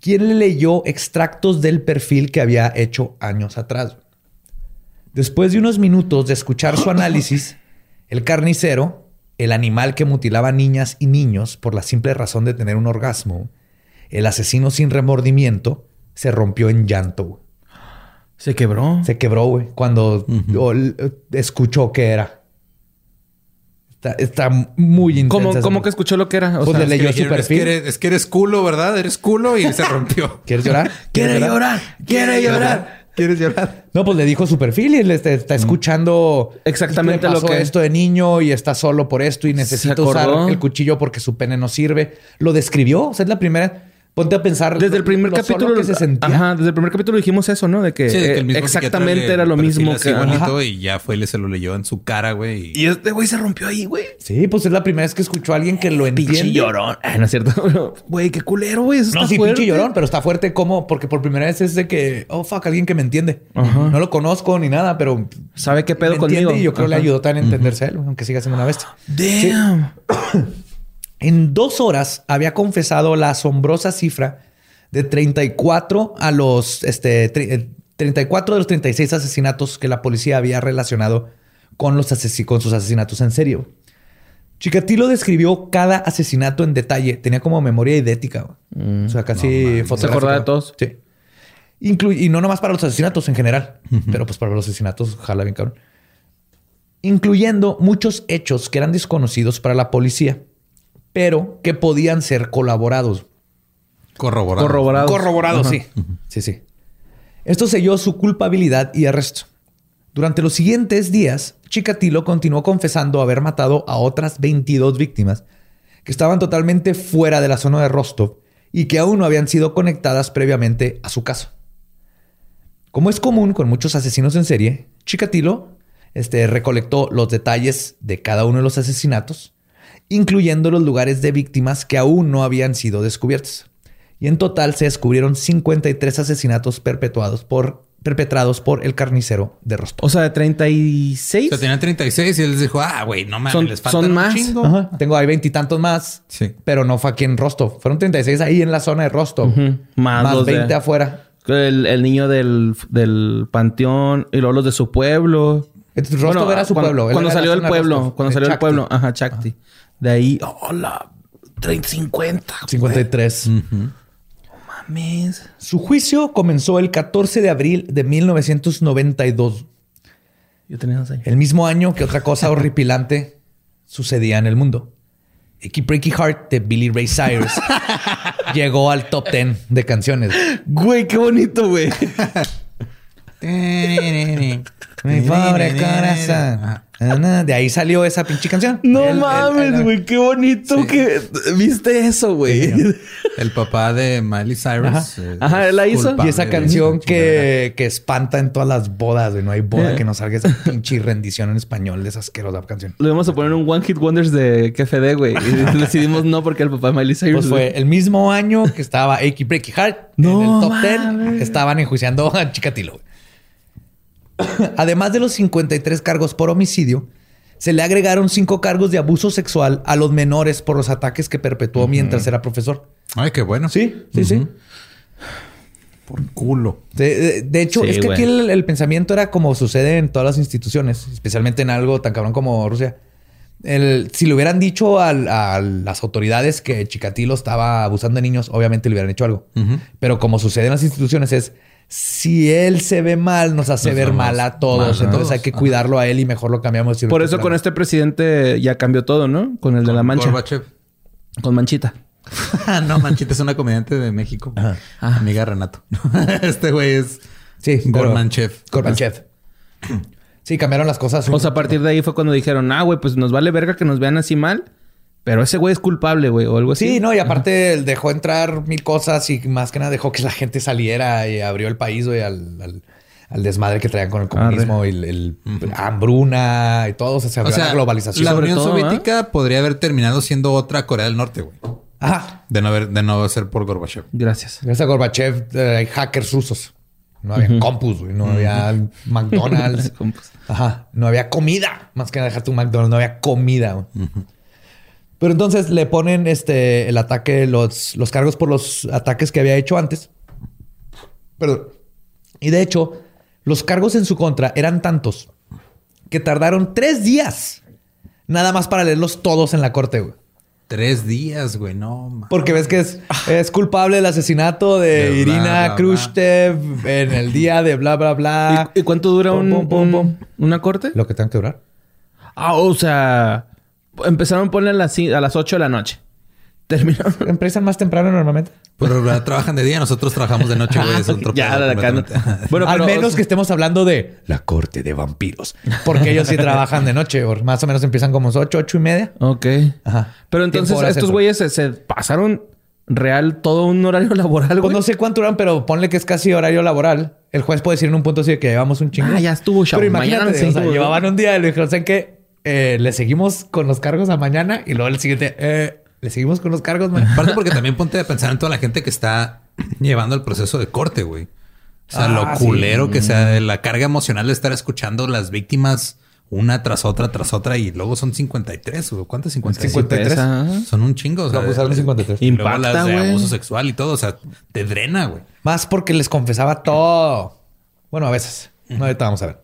quien le leyó extractos del perfil que había hecho años atrás. Después de unos minutos de escuchar su análisis, el carnicero, el animal que mutilaba niñas y niños por la simple razón de tener un orgasmo, el asesino sin remordimiento, se rompió en llanto. Se quebró. Se quebró, güey, cuando escuchó que era. Está, está muy intensa. ¿Cómo, cómo que escuchó lo que era? O Pues sea, le leyó Es que su es, que eres, es que eres culo, ¿verdad? Eres culo y se rompió. ¿Quieres llorar? quiere llorar. ¿Quieres llorar? No, pues le dijo su perfil y él está, está escuchando Exactamente le lo pasó que- esto de niño y está solo por esto y necesita usar el cuchillo porque su pene no sirve. Lo describió. O sea, es la primera. Ponte a pensar. Desde el primer lo solo capítulo que se sentía. Ajá, desde el primer capítulo dijimos eso, ¿no? De que, Sí, de que eh, el mismo exactamente era le lo mismo que igualito y ya fue y se lo leyó en su cara, güey. y- Y este güey se rompió ahí, güey. Sí, pues es la primera vez que escuchó a alguien que lo Pinche entiende. llorón. Ah, no es cierto. Güey, qué culero, güey. Eso No, está sí, fuerte. pinche llorón, pero está fuerte como porque por primera vez es de que, oh fuck, alguien que me entiende. Ajá. No lo conozco ni nada, pero ¿Sabe qué pedo me conmigo? Y yo creo que le ayudó también a entenderse a él, aunque siga siendo una bestia. Damn. En dos horas había confesado la asombrosa cifra de 34 a los este, tre- eh, 34 de los 36 asesinatos que la policía había relacionado con, los asesi- con sus asesinatos en serio. Chikatilo describió cada asesinato en detalle. Tenía como memoria idética. güey. o sea, casi ¿Se acordaba de todos? Sí. Inclu- y no nomás para los asesinatos en general, pero pues para los asesinatos, jala bien cabrón. Incluyendo muchos hechos que eran desconocidos para la policía, pero que podían ser colaborados. Corroborado. Corroborado. Corroborados, sí. Sí, sí. Esto selló su culpabilidad y arresto. Durante los siguientes días, Chikatilo continuó confesando haber matado a otras 22 víctimas que estaban totalmente fuera de la zona de Rostov y que aún no habían sido conectadas previamente a su caso. Como es común con muchos asesinos en serie, Chikatilo este, recolectó los detalles de cada uno de los asesinatos, incluyendo los lugares de víctimas que aún no habían sido descubiertos. Y en total se descubrieron 53 asesinatos perpetuados por, perpetrados por el carnicero de Rostov. O sea, de 36. O sea, tenían 36 y él les dijo, ah, güey, no mames, Son- les faltan son un más. chingo. Ajá. Tengo ahí veintitantos más, Sí. pero no fue aquí en Rostov. Fueron 36 ahí en la zona de Rostov. Más Más, los de- 20 afuera. El, el niño del, del panteón y luego los de su pueblo. Rostov era su cuando, pueblo. Él Cuando salió del pueblo. Rostov, Cuando de salió del pueblo. Ajá, Chakti. De ahí, hola, 30, 50. 53. Mames. Su juicio comenzó el 14 de abril de 1992. Yo tenía dos años. El mismo año que otra cosa horripilante sucedía en el mundo. Keep Breaky Heart de Billy Ray Cyrus llegó al top 10 de canciones. Güey, qué bonito, güey. Mi pobre corazón. De ahí salió esa pinche canción. No El- mames, güey. Qué bonito que viste eso, güey. El papá de Miley Cyrus. Ajá. eh, Ajá, él la hizo. Y esa canción que, que espanta en todas las bodas, güey. No hay Eh. boda que no salga esa pinche rendición en español de esa asquerosa canción. Le vamos a poner un One Hit Wonders de KFD, güey. Y decidimos no porque el papá de Miley Cyrus. Pues fue el mismo año que estaba Achy Breaky Heart No en el top mames. 10. Estaban enjuiciando a Chikatilo. güey. Además de los 53 cargos por homicidio, se le agregaron cinco cargos de abuso sexual a los menores por los ataques que perpetuó mientras era profesor. Ay, qué bueno. Sí, sí, sí. Por culo. De, de- de hecho, Sí, es que aquí el, el pensamiento era como sucede en todas las instituciones, especialmente en algo tan cabrón como Rusia. El- si le hubieran dicho al- a, las autoridades que Chikatilo estaba abusando de niños, obviamente le hubieran hecho algo. Pero como sucede en las instituciones es, si él se ve mal, nos hace Nos ver mal a todos. mal Entonces todos. hay que Ajá. cuidarlo a él y mejor lo cambiamos. Por eso con este presidente ya cambió todo, ¿no? Con el de la mancha. Gorbachev. Con manchita. no, Manchita es una comediante de México. Ajá. Amiga de Renato. este güey es Sí, Gormanchev. Gorbachev. Sí, cambiaron las cosas. O sea, a partir de ahí fue cuando dijeron, ah, güey, pues nos vale verga que nos vean así mal. Pero ese güey es culpable, güey, o algo así. Sí, no, y aparte él dejó entrar mil cosas y más que nada dejó que la gente saliera y abrió el país, güey, al, al- al desmadre que traían con el comunismo y el, el- hambruna y todo. O sea, se O abrió sea, la globalización. La Unión todo, ¿ah? Soviética podría haber terminado siendo otra Corea del Norte, güey. Ajá. De no, haber, de no ser por Gorbachev. Gracias. Gracias a Gorbachev eh, hay hackers rusos. No había compus, güey. No había McDonald's. Ajá. No había comida. Más que dejar tu McDonald's. No había comida. güey. Pero entonces le ponen este el ataque, los, los cargos por los ataques que había hecho antes. Perdón. Y de hecho, los cargos en su contra eran tantos que tardaron tres días nada más para leerlos todos en la corte, güey. Tres días, güey. No, ma. Porque ves que es, es culpable del asesinato de, Irina bla, bla. Khrushchev en el día de bla, bla, bla. ¿Y, y cuánto dura Pum, un, pum, pum, un- pum. una corte? Lo que tenga que durar. Ah, o sea, empezaron a poner a las, a las 8 de la noche. Terminaron. Empiezan más temprano normalmente. Pero ¿verdad? trabajan de día, nosotros trabajamos de noche, güey. Es ya, pedo la no-. Bueno, Al pero, menos que estemos hablando de la corte de vampiros. Porque ellos sí trabajan de noche. o Más o menos empiezan como 8, 8 y media. Ok. Ajá. Pero entonces estos güeyes se, se pasaron real todo un horario laboral, Pues no sé cuánto duran, pero ponle que es casi horario laboral. El juez puede decir en un punto así de que llevamos un chingo. Ah, ya estuvo, chavo. Pero Mañana imagínate, o sea, llevaban un día y le dijeron, ¿saben qué? Eh, le seguimos con los cargos a mañana y luego el siguiente, eh, le seguimos con los cargos mañana. Aparte porque también ponte a pensar en toda la gente que está llevando el proceso de corte, güey. O sea, Ah, lo sí. culero que sea de la carga emocional de estar escuchando las víctimas una tras otra, tras otra y luego son 53 o ¿cuántas? 53. 53. Pesa. Son un chingo. O sea, No, pues, eran 53. Y luego Impacta, las de güey. abuso sexual y todo. O sea, te drena, güey. Más porque les confesaba todo. Bueno, a veces. No, ahorita vamos a ver.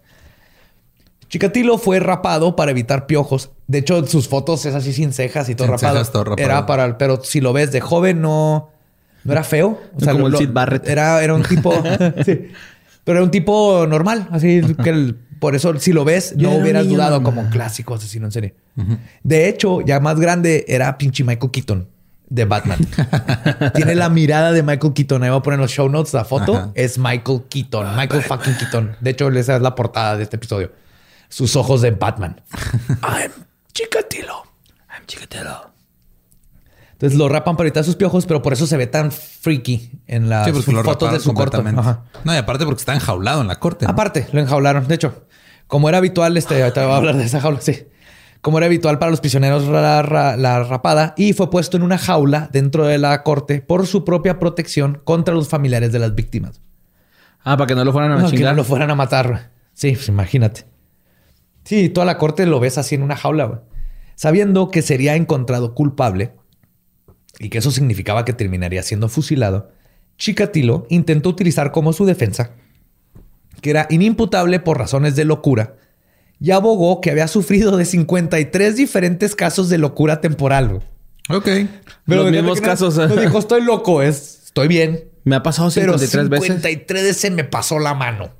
Chikatilo fue rapado para evitar piojos. De hecho, sus fotos es así sin cejas y todo Sin rapado. cejas, todo rapado. Era para, pero si lo ves de joven, no, no era feo. O Como lo- el Sid Barrett. Era, era un tipo, sí. pero era un tipo normal. Así que el- por eso, si lo ves, Yo no hubieras niño dudado normal. como un clásico asesino en serie. De hecho, ya más grande era pinche Michael Keaton de Batman. Tiene la mirada de Michael Keaton. Ahí voy a poner en los show notes la foto. Ajá. Es Michael Keaton. Michael fucking Keaton. De hecho, esa es la portada de este episodio. Sus ojos de Batman. I'm Chikatilo. I'm Chikatilo. Entonces lo rapan para evitar sus piojos, pero por eso se ve tan freaky en las Sí, fotos de su corto. Ajá. No, y aparte porque está enjaulado en la corte. ¿no? Aparte, lo enjaularon. De hecho, como era habitual, este, ahorita voy a hablar de esa jaula, sí. Como era habitual para los prisioneros la, la- la rapada y fue puesto en una jaula dentro de la corte por su propia protección contra los familiares de las víctimas. Ah, para que no lo fueran a No, que chingar. no lo fueran a matar. Sí, pues imagínate. Sí, toda la corte lo ves así en una jaula, güey. Sabiendo que sería encontrado culpable y que eso significaba que terminaría siendo fusilado, Chikatilo intentó utilizar como su defensa que era inimputable por razones de locura y abogó que había sufrido de 53 diferentes casos de locura temporal. güey. Ok. Los fíjate mismos no- casos. No dijo, estoy loco, es, estoy bien. Me ha pasado Pero 53 veces. 53 veces se me pasó la mano.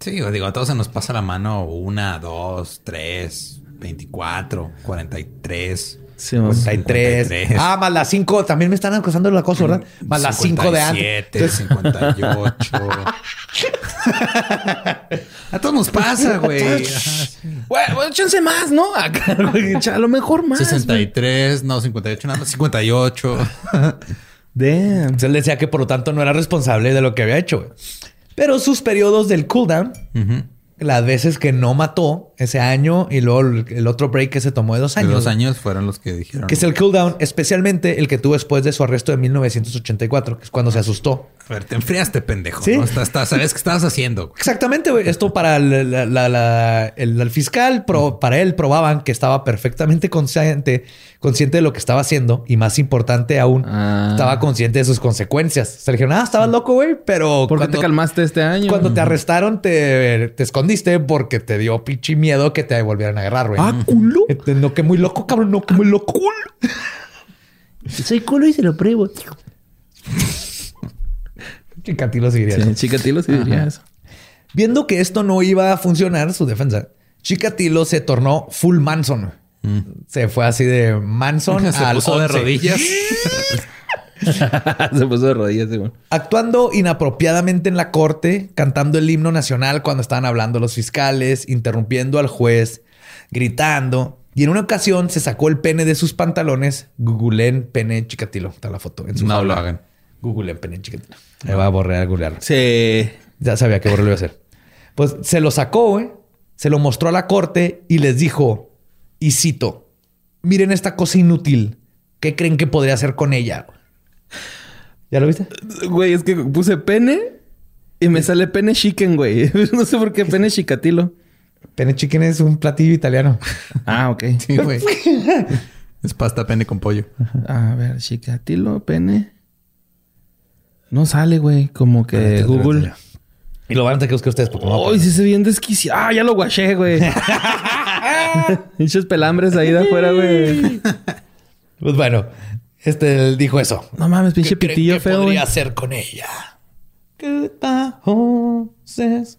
Sí, digo, a todos se nos pasa la mano una, dos, tres, 24, 43. Sí, mamá. 53. 53. Ah, más las 5. También me están acosando la cosa, ¿verdad? Más las 5 de antes. 57, 58. a todos nos pasa, güey. Bueno, échense más, ¿no? A lo mejor más. güey. 63, no, 58, nada más 58. Damn. Entonces él decía que por lo tanto no era responsable de lo que había hecho. güey. Pero sus periodos del cooldown, las veces que no mató ese año y luego el, otro break que se tomó de dos De años. dos güey, años fueron los que dijeron. Que es el cooldown, especialmente el que tuvo después de su arresto de 1984, que es cuando se asustó. A ver, te enfriaste, pendejo. Sí. ¿no? Sabes qué estabas haciendo. Exactamente, güey. Esto para el, la- la- la- el- el fiscal, pro- para él probaban que estaba perfectamente consciente, consciente de lo que estaba haciendo y más importante aún, Ah. estaba consciente de sus consecuencias. Se le dijeron, ah, estabas loco, güey, pero ¿Por qué te calmaste este año? Cuando te arrestaron, te, te escondiste porque te dio pinche miedo que te volvieran a agarrar, güey. Ah, culo. No, que muy loco, cabrón, no, que muy loco. Soy culo y se lo pruebo. Chicatilo seguiría eso. Sí, chicatilo sí diría eso. Viendo que esto no iba a funcionar, su defensa, Chikatilo se tornó full Manson. Se fue así de Manson Mm. Se al puso de 11. rodillas. se puso de rodillas. Actuando inapropiadamente en la corte, cantando el himno nacional cuando estaban hablando los fiscales, interrumpiendo al juez, gritando. Y en una ocasión se sacó el pene de sus pantalones. Googleen pene Chikatilo. Está la foto en su No jaula. lo hagan. Googleen pene Chikatilo. Me va a borrar a googlearlo. Sí. Ya sabía que borró lo iba a hacer. Pues se lo sacó, güey. Se lo mostró a la corte y les dijo, y cito, miren esta cosa inútil. ¿Qué creen que podría hacer con ella? ¿Ya lo viste? Güey, es que puse pene y me sale pene chicken, güey. No sé por qué pene chicatilo. Pene chicken es un platillo italiano. Ah, ok. Sí, güey. es pasta pene con pollo. A ver, chicatilo, pene. No sale, güey. Como que Google. Y lo van a tener que buscar ustedes porque no sí se bien desquiciado. Ah, ya lo guaché, güey. Pinches pelambres ahí de afuera, güey. Pues bueno, este él dijo eso. No mames, pinche ¿Qué creen pitillo que feo, güey. podría hacer con ella? Goodbye, horses.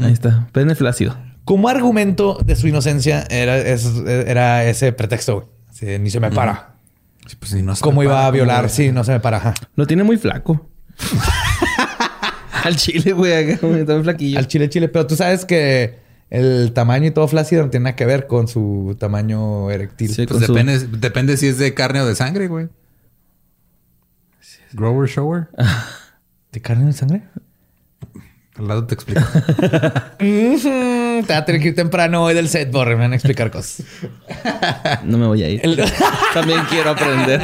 Ahí está. Pene flácido. Como argumento de su inocencia era, es- era ese pretexto, güey. Así de, ni se me para. Sí, pues, si no se ¿Cómo me iba para, a violar? ¿cómo Sí, no se me para. ajá. Lo tiene muy flaco. Al chile, güey, Está muy flaquillo. Al chile, chile. Pero tú sabes que el tamaño y todo flácido no tiene nada que ver con su tamaño eréctil. Sí, Pues su- depende, depende si es de carne o de sangre, güey. Grower shower. ¿De carne de sangre? Al lado te explico. Te va a tener que ir temprano hoy del set, Borre. Me van a explicar cosas. No me voy a ir. El- También quiero aprender.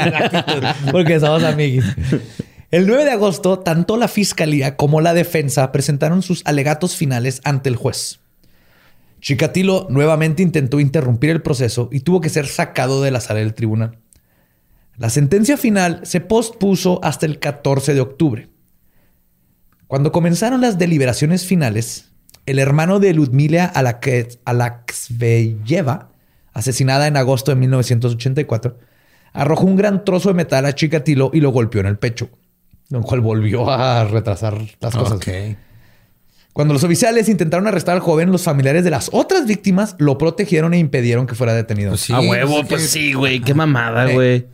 Porque somos amiguis. El 9 de agosto, tanto la fiscalía como la defensa presentaron sus alegatos finales ante el juez. Chikatilo nuevamente intentó interrumpir el proceso y tuvo que ser sacado de la sala del tribunal. La sentencia final se pospuso hasta el 14 de octubre. Cuando comenzaron las deliberaciones finales, el hermano de Ludmila Alaksveyeva, asesinada en agosto de 1984, arrojó un gran trozo de metal a Chikatilo y lo golpeó en el pecho, lo cual volvió a retrasar las cosas. Cuando los oficiales intentaron arrestar al joven, los familiares de las otras víctimas lo protegieron e impidieron que fuera detenido. Pues sí, a huevo, pues, pues que- sí, güey. Qué mamada, Eh. güey.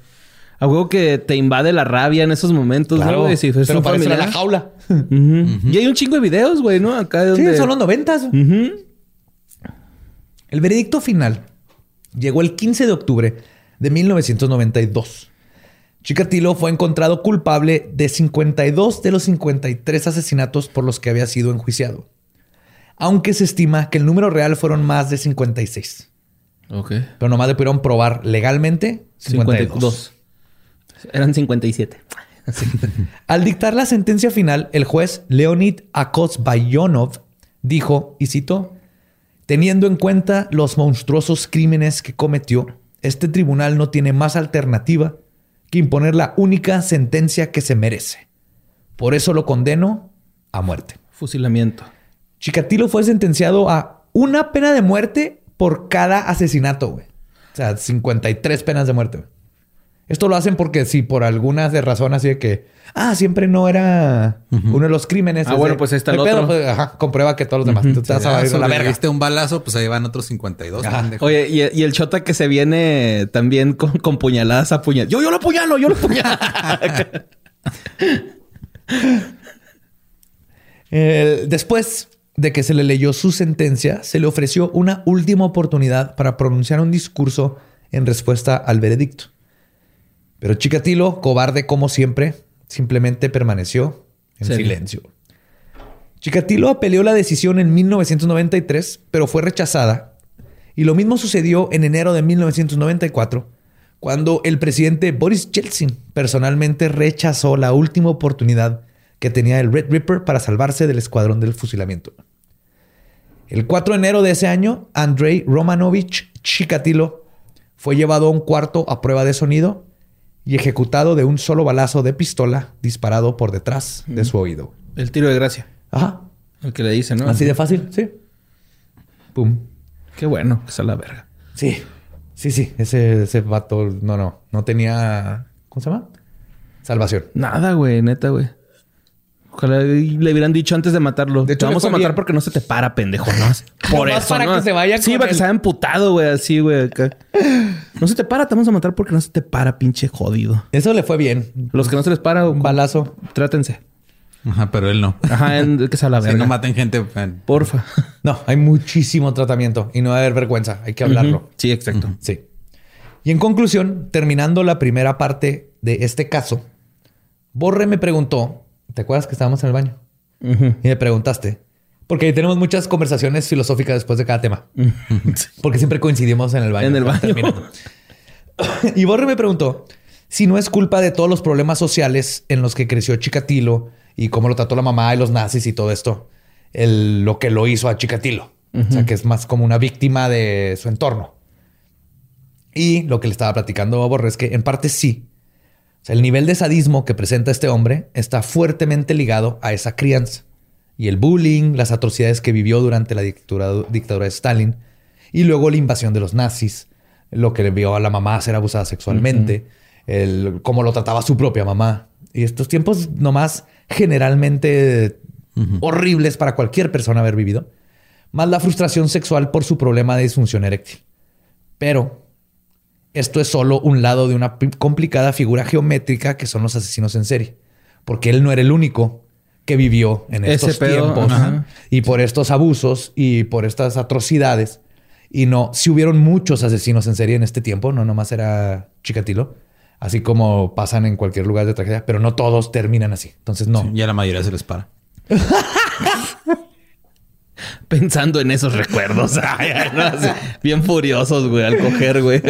A huevo que te invade la rabia en esos momentos, ¿no, güey? Si pero un para eso era familiar. la jaula. Y hay un chingo de videos, güey, ¿no? Acá de Sí, donde... son los noventas. El veredicto final llegó el 15 de octubre de 1992. Chikatilo fue encontrado culpable de 52 de los 53 asesinatos por los que había sido enjuiciado, aunque se estima que el número real fueron más de 56. Ok. Pero nomás le pudieron probar legalmente 52. 52. Eran 57. Al dictar la sentencia final, el juez Leonid Akosbayonov dijo, y citó, teniendo en cuenta los monstruosos crímenes que cometió, este tribunal no tiene más alternativa que imponer la única sentencia que se merece. Por eso lo condeno a muerte. Fusilamiento. Chikatilo fue sentenciado a una pena de muerte por cada asesinato, güey. O sea, 53 penas de muerte, güey. Esto lo hacen porque si por alguna de razón así de que, ah, siempre no era uno de los crímenes. Ah, bueno, de- pues ahí está el pedo, otro. pues, ajá, comprueba que todos los demás. Tú te vas a Ya ir a la verga. un balazo, pues ahí van otros 52. Ajá. pendejo. Oye, y, y el chota que se viene también con, con puñaladas a puñal. Yo, yo lo apuñalo, yo lo apuñalo. Eh, después de que se le leyó su sentencia, se le ofreció una última oportunidad para pronunciar un discurso en respuesta al veredicto. Pero Chikatilo, cobarde como siempre, simplemente permaneció en silencio. Chikatilo apeló la decisión en 1993, pero fue rechazada. Y lo mismo sucedió en enero de 1994, cuando el presidente Boris Yeltsin personalmente rechazó la última oportunidad que tenía el Red Ripper para salvarse del escuadrón del fusilamiento. El 4 de enero de ese año, Andrei Romanovich Chikatilo fue llevado a un cuarto a prueba de sonido y ejecutado de un solo balazo de pistola disparado por detrás de su oído. El tiro de gracia. Ajá. El que le dice, ¿no? Así de fácil, sí. Pum. Qué bueno, que sea la verga. Sí. Sí, sí. Ese, ese vato, no, no. No tenía. ¿Cómo se llama? Salvación. Nada, güey, neta, güey. Ojalá le hubieran dicho antes de matarlo. De hecho, te vamos a matar bien. porque no se te para, pendejo, ¿no? Por Nomás eso, para ¿no? que se vaya Sí, con para que se haya emputado, güey, así, güey. No se te para, te vamos a matar porque no se te para, pinche jodido. Eso le fue bien. Los que no se les para, Un balazo. trátense. Ajá, pero él no. Ajá, en- que sea la Si verga. no maten gente. Porfa. No, hay muchísimo tratamiento y no va a haber vergüenza. Hay que hablarlo. Sí, exacto. Sí. Y en conclusión, terminando la primera parte de este caso, Borre me preguntó, ¿te acuerdas que estábamos en el baño? Y me preguntaste, porque tenemos muchas conversaciones filosóficas después de cada tema, porque siempre coincidimos en el baño. En el baño. Y Borre me preguntó si no es culpa de todos los problemas sociales en los que creció Chikatilo y cómo lo trató la mamá y los nazis y todo esto, el- lo que lo hizo a Chikatilo. O sea, que es más como una víctima de su entorno. Y lo que le estaba platicando a Borre es que en parte sí. O sea, el nivel de sadismo que presenta este hombre está fuertemente ligado a esa crianza. Y el bullying, las atrocidades que vivió durante la dictadura, dictadura de Stalin, y luego la invasión de los nazis, lo que le vio a la mamá ser abusada sexualmente, el, cómo lo trataba su propia mamá. Y estos tiempos nomás generalmente horribles para cualquier persona haber vivido, más la frustración sexual por su problema de disfunción eréctil. Pero esto es solo un lado de una complicada figura geométrica que son los asesinos en serie. Porque él no era el único que vivió en Ese estos pedo, tiempos ajá. y por estos abusos y por estas atrocidades. Y no, si hubieron muchos asesinos en serie en este tiempo, no nomás era Chikatilo, así como pasan en cualquier lugar de tragedia, pero no todos terminan así. Entonces, no. Ya la mayoría se les para. Pensando en esos recuerdos. Ay, ay, no, así, bien furiosos, güey, al coger, güey.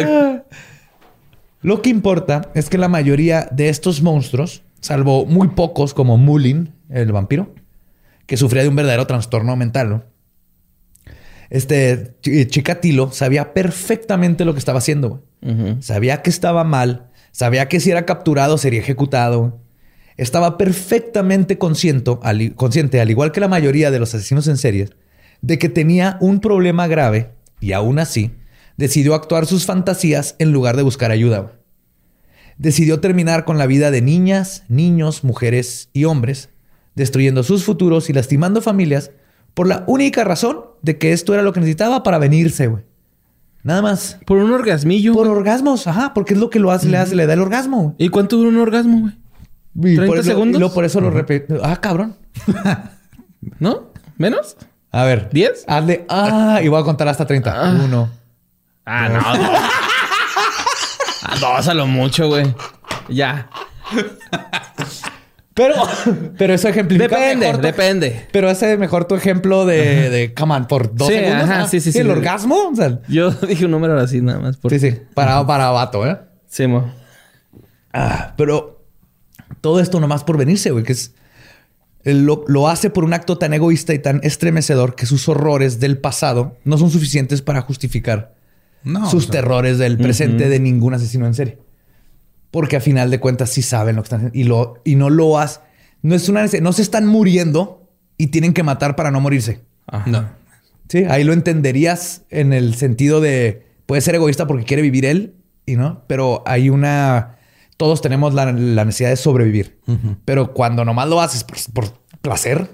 Lo que importa es que la mayoría de estos monstruos, salvo muy pocos como Mulin, el vampiro, que sufría de un verdadero trastorno mental, ¿no? Este Ch- Chikatilo sabía perfectamente lo que estaba haciendo. güey. Sabía que estaba mal, sabía que si era capturado sería ejecutado. Estaba perfectamente consciente, al, consciente, al igual que la mayoría de los asesinos en series, de que tenía un problema grave y aún así decidió actuar sus fantasías en lugar de buscar ayuda. Decidió terminar con la vida de niñas, niños, mujeres y hombres, destruyendo sus futuros y lastimando familias por la única razón de que esto era lo que necesitaba para venirse, güey. Nada más. Por un orgasmillo. Por güey. orgasmos, ajá, porque es lo que lo hace, le hace, le da el orgasmo. güey. ¿Y cuánto dura un orgasmo, güey? Y 30 por segundos. Luego por eso lo repite. Ah, cabrón. ¿No? ¿Menos? A ver. ¿Diez? Hazle. Ah, y voy a contar hasta 30. Uno. Ah, no. dos. Ah, dos a lo mucho, güey. Ya. Pero, pero eso ejemplifica Depende, mejor tu- depende. Pero ese mejor tu ejemplo de, de come on, por dos Sí, segundos. ajá, ah, sí, sí, sí. El orgasmo. O sea, Yo dije un número así nada más. Por... sí, sí. Para, para vato, ¿eh? Sí, mo. Ah, pero todo esto nomás por venirse, güey, que es. Lo, lo hace por un acto tan egoísta y tan estremecedor que sus horrores del pasado no son suficientes para justificar No. sus o sea, terrores del presente de ningún asesino en serie. Porque a final de cuentas sí saben lo que están haciendo y, lo, y no lo hacen. No es una no se están muriendo y tienen que matar para no morirse. Ajá. No. Sí, ahí lo entenderías en el sentido de puede ser egoísta porque quiere vivir él y no, pero hay una. Todos tenemos la, la necesidad de sobrevivir, pero cuando nomás lo haces por, por placer,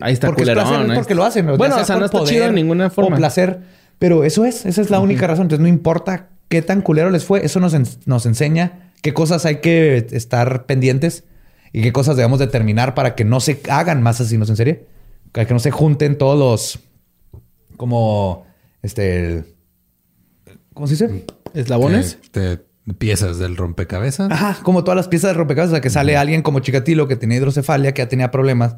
Ahí está porque es placer, es ¿eh? porque lo hacen. Bueno, o sea, no está poder chido de ninguna forma. O placer, pero eso es, esa es la única razón. Entonces no importa qué tan culero les fue, eso nos, en- nos enseña qué cosas hay que estar pendientes y qué cosas debemos determinar para que no se hagan más asesinos en serie. Que no se junten todos los. Como. Este. ¿Cómo se dice? ¿Eslabones? Piezas del rompecabezas. Ajá, como todas las piezas de rompecabezas. O sea, que sale alguien como Chikatilo que tenía hidrocefalia, que ya tenía problemas.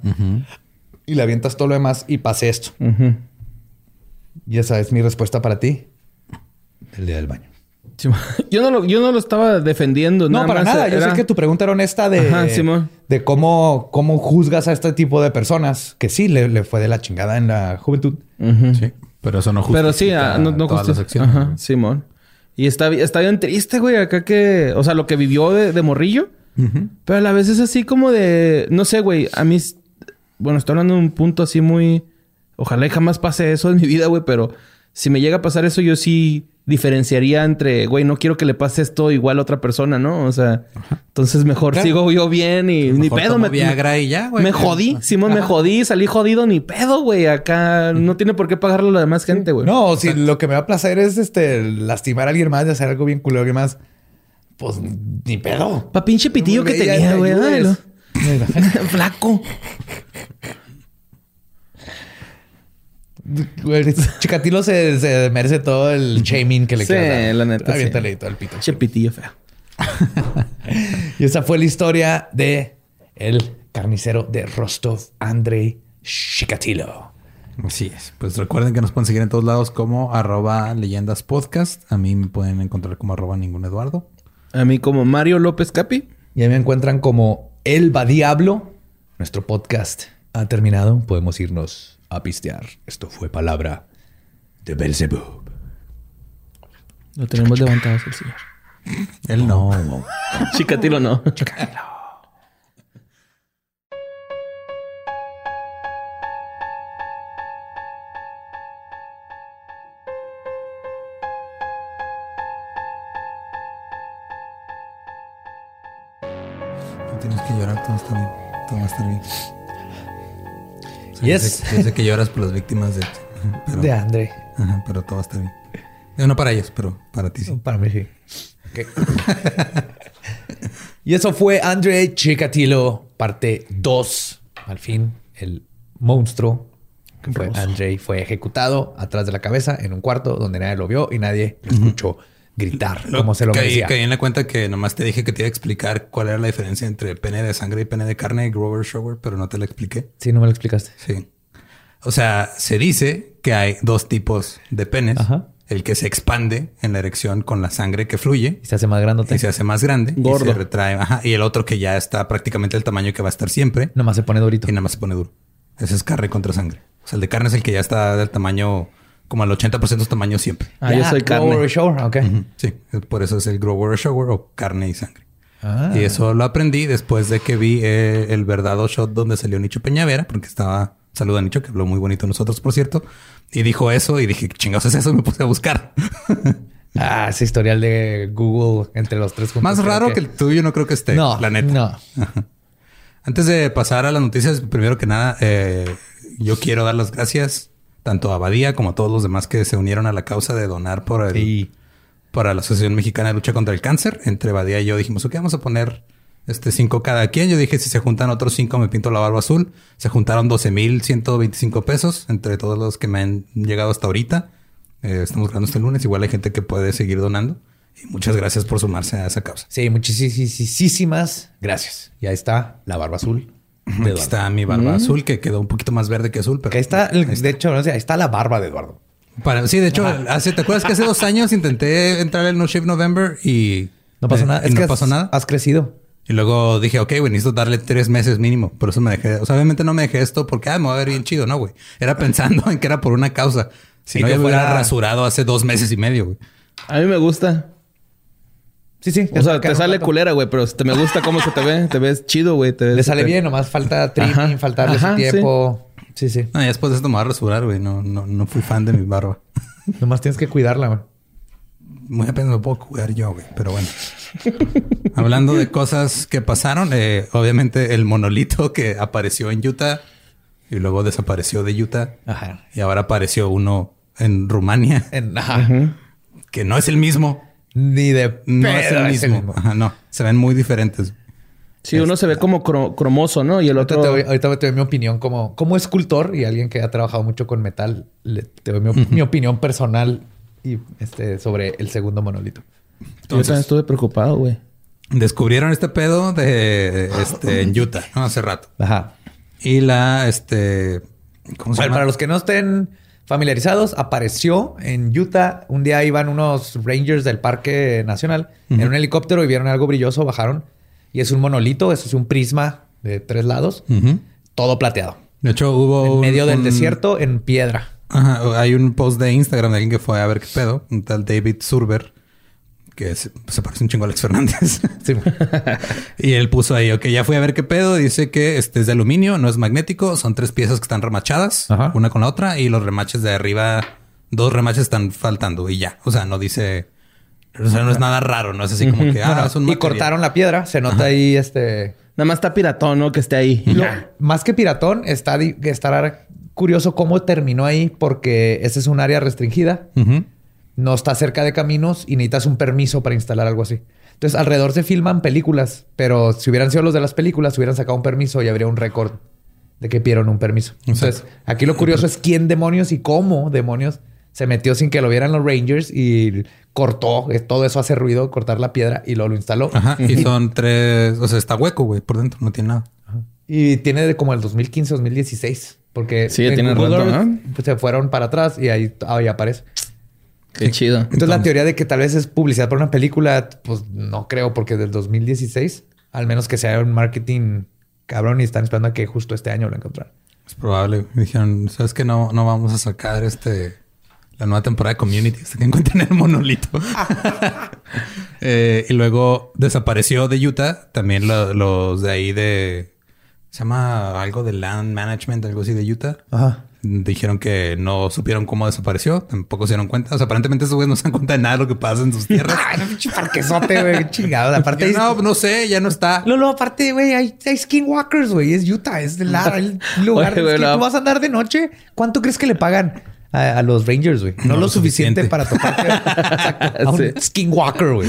Y le avientas todo lo demás y pase esto. Y esa es mi respuesta para ti. El día del baño. Sí, yo, no lo, yo no lo estaba defendiendo. No, para más nada. Yo sé que tu pregunta era honesta de, Ajá, de cómo, cómo juzgas a este tipo de personas que sí le, le fue de la chingada en la juventud. Sí. Pero eso no justifica Pero sí, ah, no, no todas justi- las acciones. Ajá, Simón. Y está, está bien triste, güey, acá que... O sea, lo que vivió de, de morrillo. Pero a la vez es así como de... No sé, güey. A mí... Bueno, estoy hablando de un punto así muy... Ojalá y jamás pase eso en mi vida, güey. Pero si me llega a pasar eso, yo sí diferenciaría entre... Güey, no quiero que le pase esto igual a otra persona, ¿no? O sea... Entonces mejor Claro. sigo yo bien y... Ni pedo. Me, Viagra y ya, güey. me jodí. Simón, me jodí. Salí jodido. Ni pedo, güey. Acá no tiene por qué pagarlo la demás gente, güey. No, si lo que me va a placer es este lastimar a alguien más, de hacer algo bien culero a alguien más, pues ni pedo. Pa' pinche pitillo que tenía, güey. Flaco. Güey, Chikatilo se, se merece todo el shaming que le Sí, quieras dar. la neta, sí. Todo el pito. Pinche pitillo feo. Y esa fue la historia de el carnicero de Rostov, Andrei Chikatilo. Así es. Pues recuerden que nos pueden seguir en todos lados como arroba leyendas podcast. A mí me pueden encontrar como arroba ningún Eduardo. A mí como Mario López Capi. Y ahí me encuentran como El Va Diablo. Nuestro podcast ha terminado. Podemos irnos a pistear. Esto fue palabra de Belzebub. Lo tenemos levantado el señor. Él no. Chicatilo no. No tienes que llorar, todo está bien. Todo va a estar bien. Sea, Yes. Yo sé, yo sé que lloras por las víctimas de... Pero, De André. Ajá, pero todo estar bien. No para ellos, pero para ti sí. Para mí sí. Ok. y eso fue Andrei Chikatilo, parte 2. Al fin, el monstruo que fue Andrei fue ejecutado atrás de la cabeza en un cuarto donde nadie lo vio y nadie lo escuchó gritar como se lo caí, merecía. caí en la cuenta que nomás te dije que te iba a explicar cuál era la diferencia entre pene de sangre y pene de carne, Grover Shower, pero no te la expliqué. Sí, no me lo explicaste. Sí. O sea, se dice que hay dos tipos de penes. Ajá. El que se expande en la erección con la sangre que fluye Y se hace más grandote. y se hace más grande Gordo. y se retrae. Ajá. Y el otro que ya está prácticamente el tamaño que va a estar siempre Nomás se pone durito. y nada más se pone duro. Ese es carne contra sangre. O sea, el de carne es el que ya está del tamaño como al 80% de tamaño siempre. Ah, yo soy Grower carne. Shower, ok. Ujú. Sí, por eso es el grower or shower o carne y sangre. Ah. Y eso lo aprendí después de que vi eh, el verdadero shot donde salió Nicho Peñavera, porque estaba, saluda a Nicho, que habló muy bonito de nosotros, por cierto. Y dijo eso y dije, ¿qué chingados es eso? Y me puse a buscar. Ah, ese historial de Google entre los tres juntos. Más raro que... el tuyo no creo que esté, No, la neta. no. Antes de pasar a las noticias, primero que nada, eh, yo quiero dar las gracias tanto a Badía como a todos los demás que se unieron a la causa de donar por el, Sí. para la Asociación Mexicana de Lucha contra el Cáncer. Entre Badía y yo dijimos, ok, vamos a poner este cinco cada quien. Yo dije, si se juntan otros cinco, me pinto la barba azul. Se juntaron 12,125 pesos entre todos los que me han llegado hasta ahorita. Eh, estamos grabando este lunes. Igual hay gente que puede seguir donando. Y muchas gracias por sumarse a esa causa. Sí, muchísimas gracias. Y ahí está la barba azul. Aquí Eduardo. está mi barba azul, que quedó un poquito más verde que azul. Pero ahí está, ahí de hecho, no sé, ahí está la barba de Eduardo. Para- sí, de hecho, hace, ¿te acuerdas que hace dos años intenté entrar en No Shave November y No pasó nada. Es no que pasó has, nada. Has crecido. Y luego dije, ok, güey, necesito darle tres meses mínimo. Por eso me dejé. O sea, obviamente no me dejé esto porque ah, me va a ver bien chido, no, güey. Era pensando en que era por una causa. Si Y no, que yo me hubiera fuera- rasurado hace dos meses y medio, güey. A mí me gusta. Sí, sí. O sea, te sale culera, güey, pero te me gusta cómo se te ve. Te ves chido, güey. te ves Le sale bien, nomás falta trimming, faltarle Ajá, su tiempo. Sí, sí. No, y después de esto me voy a rasurar, güey. No, no, no fui fan de mi barba. Nomás tienes que cuidarla, güey. Muy apenas me puedo cuidar yo, güey. Pero bueno. Hablando de cosas que pasaron, eh, obviamente el monolito que apareció en Utah y luego desapareció de Utah Ajá. y ahora apareció uno en Rumania En- ajá. que no es el mismo. Ni de No es el mismo. Ajá, no, se ven muy diferentes. Sí, uno se ve como cro- cromoso, ¿no? Y el Ahorita otro... te doy, ahorita te doy mi opinión como, como escultor y alguien que ha trabajado mucho con metal. le- te doy mi, mi opinión personal y este sobre el segundo monolito. Yo también Entonces, estuve preocupado, güey. descubrieron este pedo de este en Utah, ¿no? Hace rato. Ajá. Y la este ¿cómo se Bueno, llama? para los que no estén familiarizados, apareció en Utah. Un día iban unos rangers del Parque Nacional en un helicóptero y vieron algo brilloso, bajaron. Y es un monolito, eso es un prisma de tres lados, todo plateado. De hecho, hubo En un- medio del un- desierto, en piedra. Ajá, hay un post de Instagram de alguien que fue a ver qué pedo, un tal David Surber, que se, se parece un chingo a Alex Fernández. Sí. y él puso ahí, ok, ya fui a ver qué pedo. Dice que este es de aluminio, no es magnético. Son tres piezas que están remachadas, Ajá. una con la otra, y los remaches de arriba, dos remaches están faltando y ya. O sea, no dice, o sea, no es nada raro, no es así como que, ah, Bueno, es un y cortaron la piedra. Se nota ahí este... Nada más está piratón, ¿no? Que esté ahí. Lo- más que piratón, está estará curioso cómo terminó ahí porque ese es un área restringida. Ujú. No está cerca de caminos y necesitas un permiso para instalar algo así. Entonces, alrededor se filman películas, pero si hubieran sido los de las películas, hubieran sacado un permiso y habría un récord de que pidieron un permiso. Entonces, aquí lo curioso es quién demonios y cómo demonios se metió sin que lo vieran los Rangers y cortó. eh, Todo eso hace ruido, cortar la piedra y luego lo instaló. Ajá, y son tres, o sea, está hueco, güey, por dentro, no tiene nada. Y tiene de como el 2015, 2016. Porque Sí, tiene Google rato, ¿no? pues, se fueron para atrás y ahí, ahí aparece. Qué chido. Entonces, la teoría de que tal vez es publicidad para una película, pues no creo, porque del 2016, al menos que sea un marketing cabrón y están esperando a que justo este año lo encontraran. Es probable. Dijeron, ¿sabes que No, no vamos a sacar este la nueva temporada de Community hasta que encuentren el monolito. Eh, y luego desapareció de Utah. También lo- los de ahí de... Se llama algo de Land Management, algo así de Utah. Ajá. Dijeron que no supieron cómo desapareció. Tampoco se dieron cuenta. O sea, aparentemente esos güeyes no se dan cuenta de nada de lo que pasa en sus tierras. Ay, no, parquesote, güey. Chingado. Aparte, no, no sé, ya no está. Lolo, aparte, güey, hay, hay skinwalkers, güey. Es Utah, es el, el lugar. Oye, güey, es que la- tú vas a andar de noche. ¿Cuánto crees que le pagan a, a los Rangers, güey? No, No lo suficiente, suficiente. para tocar Exacto, a un Sí. skinwalker, güey.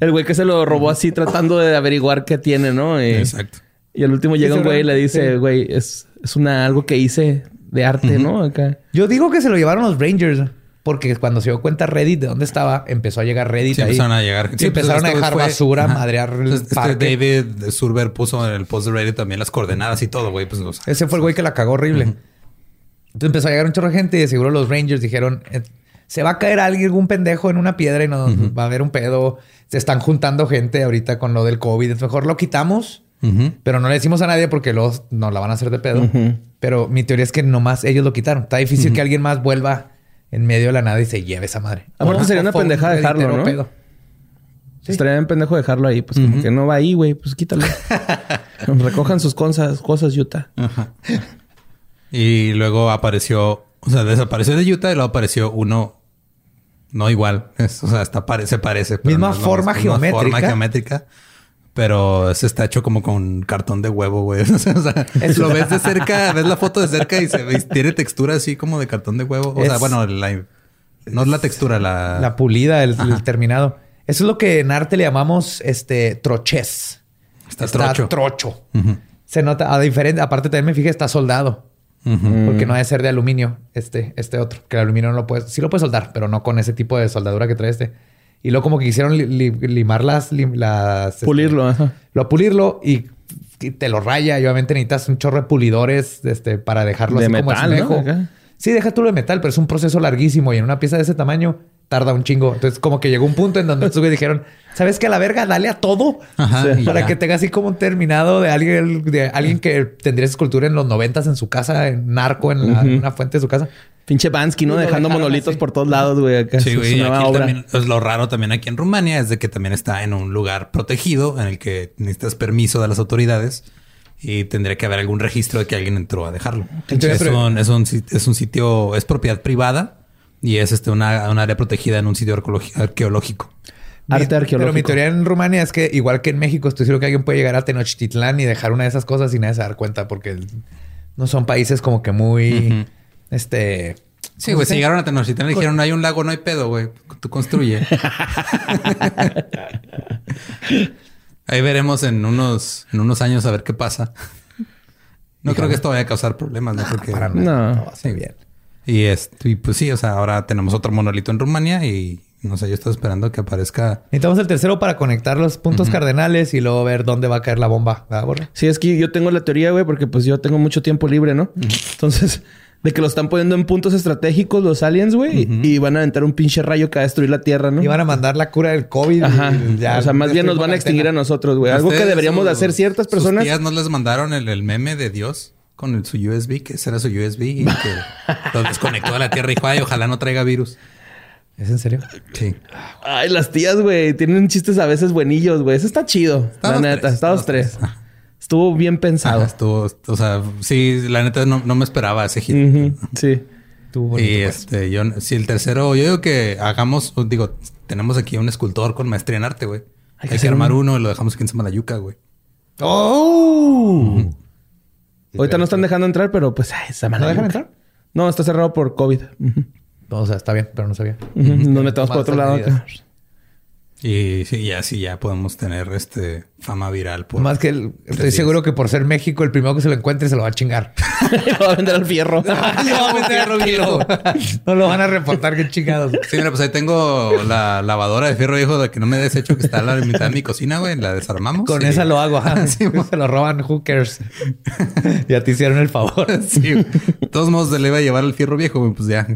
El güey que se lo robó así tratando de averiguar qué tiene, ¿no? Y, Exacto. y al último llega un güey y le dice, güey, es, es una algo que hice de arte, ¿no? Acá. Yo digo que se lo llevaron los Rangers. Porque cuando se dio cuenta Reddit de dónde estaba, empezó a llegar Reddit Sí, ahí. empezaron a llegar. Sí, pues, empezaron a dejar fue- basura, Ajá. madrear el Este parque. David Surber puso en el post de Reddit también las coordenadas y todo, güey. Pues, o sea, Ese fue el güey que la cagó horrible. Entonces empezó a llegar un chorro de gente y de seguro los Rangers dijeron, eh, se va a caer alguien, algún pendejo en una piedra y nos va a haber un pedo. Se están juntando gente ahorita con lo del COVID. Es mejor lo quitamos, pero no le decimos a nadie porque luego nos la van a hacer de pedo. Pero mi teoría es que nomás ellos lo quitaron. Está difícil que alguien más vuelva en medio de la nada y se lleve esa madre. Aparte sería una pendejada dejarlo, ¿no? pedo. Sí. Estaría bien pendejo dejarlo ahí. Pues como que no va ahí, güey. Pues quítalo. Recojan sus cosas, cosas, Utah. Y luego apareció, o sea, desapareció de Utah y luego apareció uno no igual. Es- o sea, hasta pare- se parece. pero Misma no geométrica. forma geométrica. Pero se está hecho como con cartón de huevo, güey. O sea, lo ves de cerca, ves la foto de cerca y se ve, tiene textura así como de cartón de huevo. O sea, bueno, la- no es la textura, la... La pulida, el, el terminado. Eso es lo que en arte le llamamos este troches. Está trocho. trocho. Ujú. Se nota, a diferente, aparte también me fijé, está soldado. Porque no debe ser de aluminio este, este otro. Que el aluminio no lo puedes, sí lo puedes soldar, pero no con ese tipo de soldadura que trae este. Y luego como que quisieron li- li- limar las, lim- las este, Pulirlo, ajá. lo pulirlo y, y te lo raya. Y obviamente necesitas un chorro de pulidores este, para dejarlo De así como metal, ¿no? espejo. Acá. Sí, deja tú lo de metal, pero es un proceso larguísimo y en una pieza de ese tamaño tarda un chingo. Entonces, como que llegó un punto en donde estos dijeron, ¿sabes qué? A la verga, dale a todo. Ajá, Para ya. que tenga así como un terminado de alguien, de alguien que tendría esa escultura en los noventas en su casa, en narco, en, la- una fuente de su casa. Pinche Bansky, ¿no? Dejando dejaron monolitos así. por todos lados, güey. Acá. Sí, güey. su y nueva aquí obra. también, es lo raro también aquí en Rumania es de que también está en un lugar protegido en el que necesitas permiso de las autoridades y tendría que haber algún registro de que alguien entró a dejarlo. Entonces, es, un, es, un, es un sitio, es propiedad privada y es este una, un área protegida en un sitio arqueológico. Arte Mi- Pero mi arqueológico. teoría en Rumania es que, igual que en México, estoy seguro que alguien puede llegar a Tenochtitlán y dejar una de esas cosas y nadie se dar cuenta porque no son países como que muy. Este... Sí, ¿cómo güey, se llegaron a Tenochtitlán y dijeron, no hay un lago, no hay pedo, güey. Tú construye. Ahí veremos en unos, en unos años a ver qué pasa. No creo que esto vaya a causar problemas, no creo que. Para No. No, ser bien. Y, este, y pues sí, o sea, ahora tenemos otro monolito en Rumania y no sé, yo estoy esperando que aparezca. Necesitamos el tercero para conectar los puntos cardenales y luego ver dónde va a caer la bomba. ¿verdad, Borre? Sí, es que yo tengo la teoría, güey, porque pues yo tengo mucho tiempo libre, ¿no? Entonces, de que lo están poniendo en puntos estratégicos los aliens, güey, y van a aventar un pinche rayo que va a destruir la Tierra, ¿no? Y van a mandar la cura del COVID. y Ajá. ya o sea, más bien nos van a extinguir a nosotros, güey. Algo que ¿Ustedes, deberíamos de hacer ciertas sus personas. tías no les mandaron el, el meme de Dios con el- su USB, que ese era su USB y que lo desconectó de la Tierra y dijo, ay, ojalá no traiga virus. ¿Es en serio? Sí. Ay, las tías, güey, tienen chistes a veces buenillos, güey. Eso está chido. Estados la neta, tres, Estados estados tres. Estuvo bien pensado. Ajá, estuvo, o sea, sí, la neta no, no me esperaba ese hit. Sí. Estuvo bonito, Y pues. este, yo, si el tercero, yo digo que hagamos, digo, tenemos aquí un escultor con maestría en arte, güey. Hay, que armar uno. uno y lo dejamos aquí en Samalayuca, güey. ¡Oh! Ahorita no están dejando entrar, pero pues, ay, esa ¿No dejan entrar? No, está cerrado por COVID. O sea, está bien, pero no sabía. Nos metemos por otro lado acá. Y sí, ya sí, ya podemos tener este fama viral por Más que el- estoy días. seguro que por ser México, el primero que se lo encuentre se lo va a chingar. Lo va a vender al fierro. Le va a meter al kilo. No lo van a reportar, qué chingados. Sí, mira, pues ahí tengo la lavadora de fierro viejo de que no me he deshecho que está a la mitad de mi cocina, güey. La desarmamos. Con y- esa lo hago. ajá. Sí, se lo roban hookers. ya te hicieron el favor. Sí. De todos modos, se le iba a llevar el fierro viejo, güey, pues ya.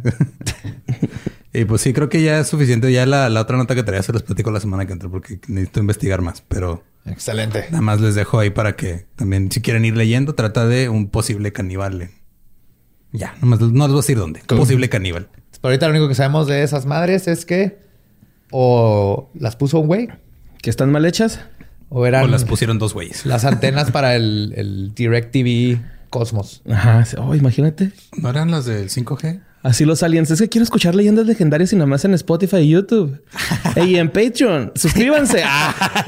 Y pues sí, creo que ya es suficiente. Ya la, la otra nota que traía se los platico la semana que entra porque necesito investigar más. Pero Excelente. nada más les dejo ahí para que también, si quieren ir leyendo, trata de un posible caníbal. Ya, nomás no les voy a decir dónde. Posible caníbal. Pero ahorita lo único que sabemos de esas madres es que o las puso un güey que están mal hechas. o eran O las pusieron dos güeyes. las antenas para el, el DirecTV Cosmos. Ajá. Oh, imagínate. ¿No eran las del 5G? Así los aliens. Es que quiero escuchar leyendas legendarias y nada más en Spotify y YouTube. y en Patreon. Suscríbanse. Ah.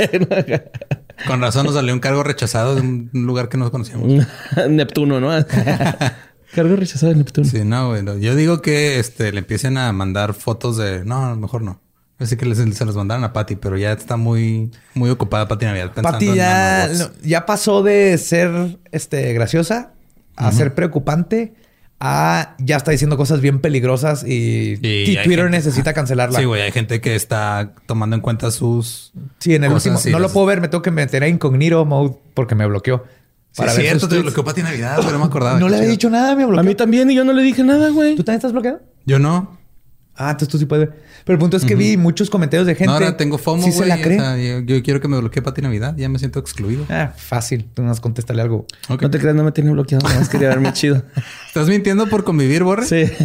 Con razón nos salió un cargo rechazado de un lugar que no conocíamos. Neptuno, ¿no? Cargo rechazado de Neptuno. Sí, no, güey. no. Yo digo que este le empiecen a mandar fotos de. No, a lo mejor no. Así que les- se los mandaron a Patty, pero ya está muy, muy ocupada Patty Navidad. en ya, no, ya pasó de ser este, graciosa a ser preocupante a ya está diciendo cosas bien peligrosas y, Y y hay Twitter gente- necesita cancelarla. Sí, güey. Hay gente que está tomando en cuenta sus. Sí, en el cosas, último. sí, no lo puedo ver, me tengo que meter a incognito mode porque me bloqueó. Sí, es ver cierto, te bloqueó Patty Navidad, pero no me acordaba. No le había dicho nada, me A bloqueó. mí también y yo no le dije nada, güey. ¿Tú también estás bloqueado? Yo no. Ah, entonces tú sí puedes ver. Pero el punto es que vi muchos comentarios de gente. No, ahora tengo FOMO, Sí se la o cree. sea, yo, yo quiero que me bloquee Patty Navidad. Ya me siento excluido. Ah, fácil. Tú nos contéstale algo. No te creas, no me tiene bloqueado. Nada más quería verme chido. ¿Estás mintiendo por convivir, Borre? Sí.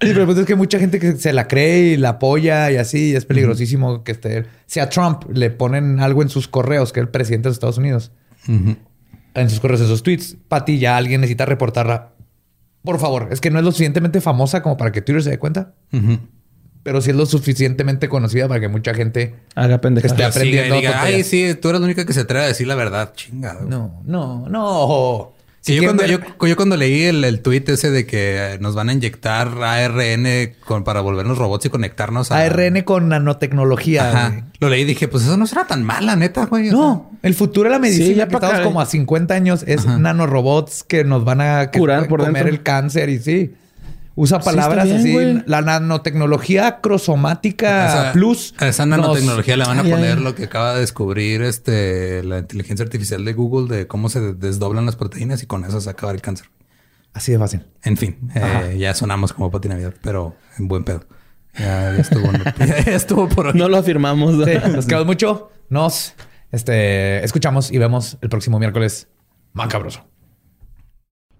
Sí, pero el punto es que mucha gente que se la cree y la apoya y así. y es peligrosísimo que esté... Si a Trump le ponen algo en sus correos, que es el presidente de los Estados Unidos, en sus correos, esos tweets, Pati, ya alguien necesita reportarla. Por favor, es que no es lo suficientemente famosa como para que Twitter se dé cuenta, pero sí es lo suficientemente conocida para que mucha gente... Haga pendeja. Esté aprendiendo diga, ay, sí, tú eres la única que se atreve a decir la verdad. Chingada. güey. No, no, no. Sí, yo, cuando, yo, yo cuando leí el, el tweet ese de que nos van a inyectar ARN con, para volvernos robots y conectarnos a... ARN con nanotecnología. Ajá. güey. Lo leí y dije, pues eso no será tan mala, neta, güey. No, el futuro de la medicina, Sí, ya que estamos como a 50 años, es nanorobots que nos van a que Curar por comer dentro. el cáncer y sí. Usa palabras bien, así. La nanotecnología crosomática Esa- plus. A esa nos- nanotecnología le van a Ay, poner ay. lo que acaba de descubrir este la inteligencia artificial de Google de cómo se desdoblan las proteínas y con eso se acaba el cáncer. Así de fácil. En fin, eh, ya sonamos como Pati Navidad, pero en buen pedo. Ya, ya estuvo, ya estuvo por hoy. No lo afirmamos. Sí, nos quedamos mucho. Nos este, escuchamos y vemos el próximo miércoles. Macabroso.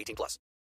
18 plus.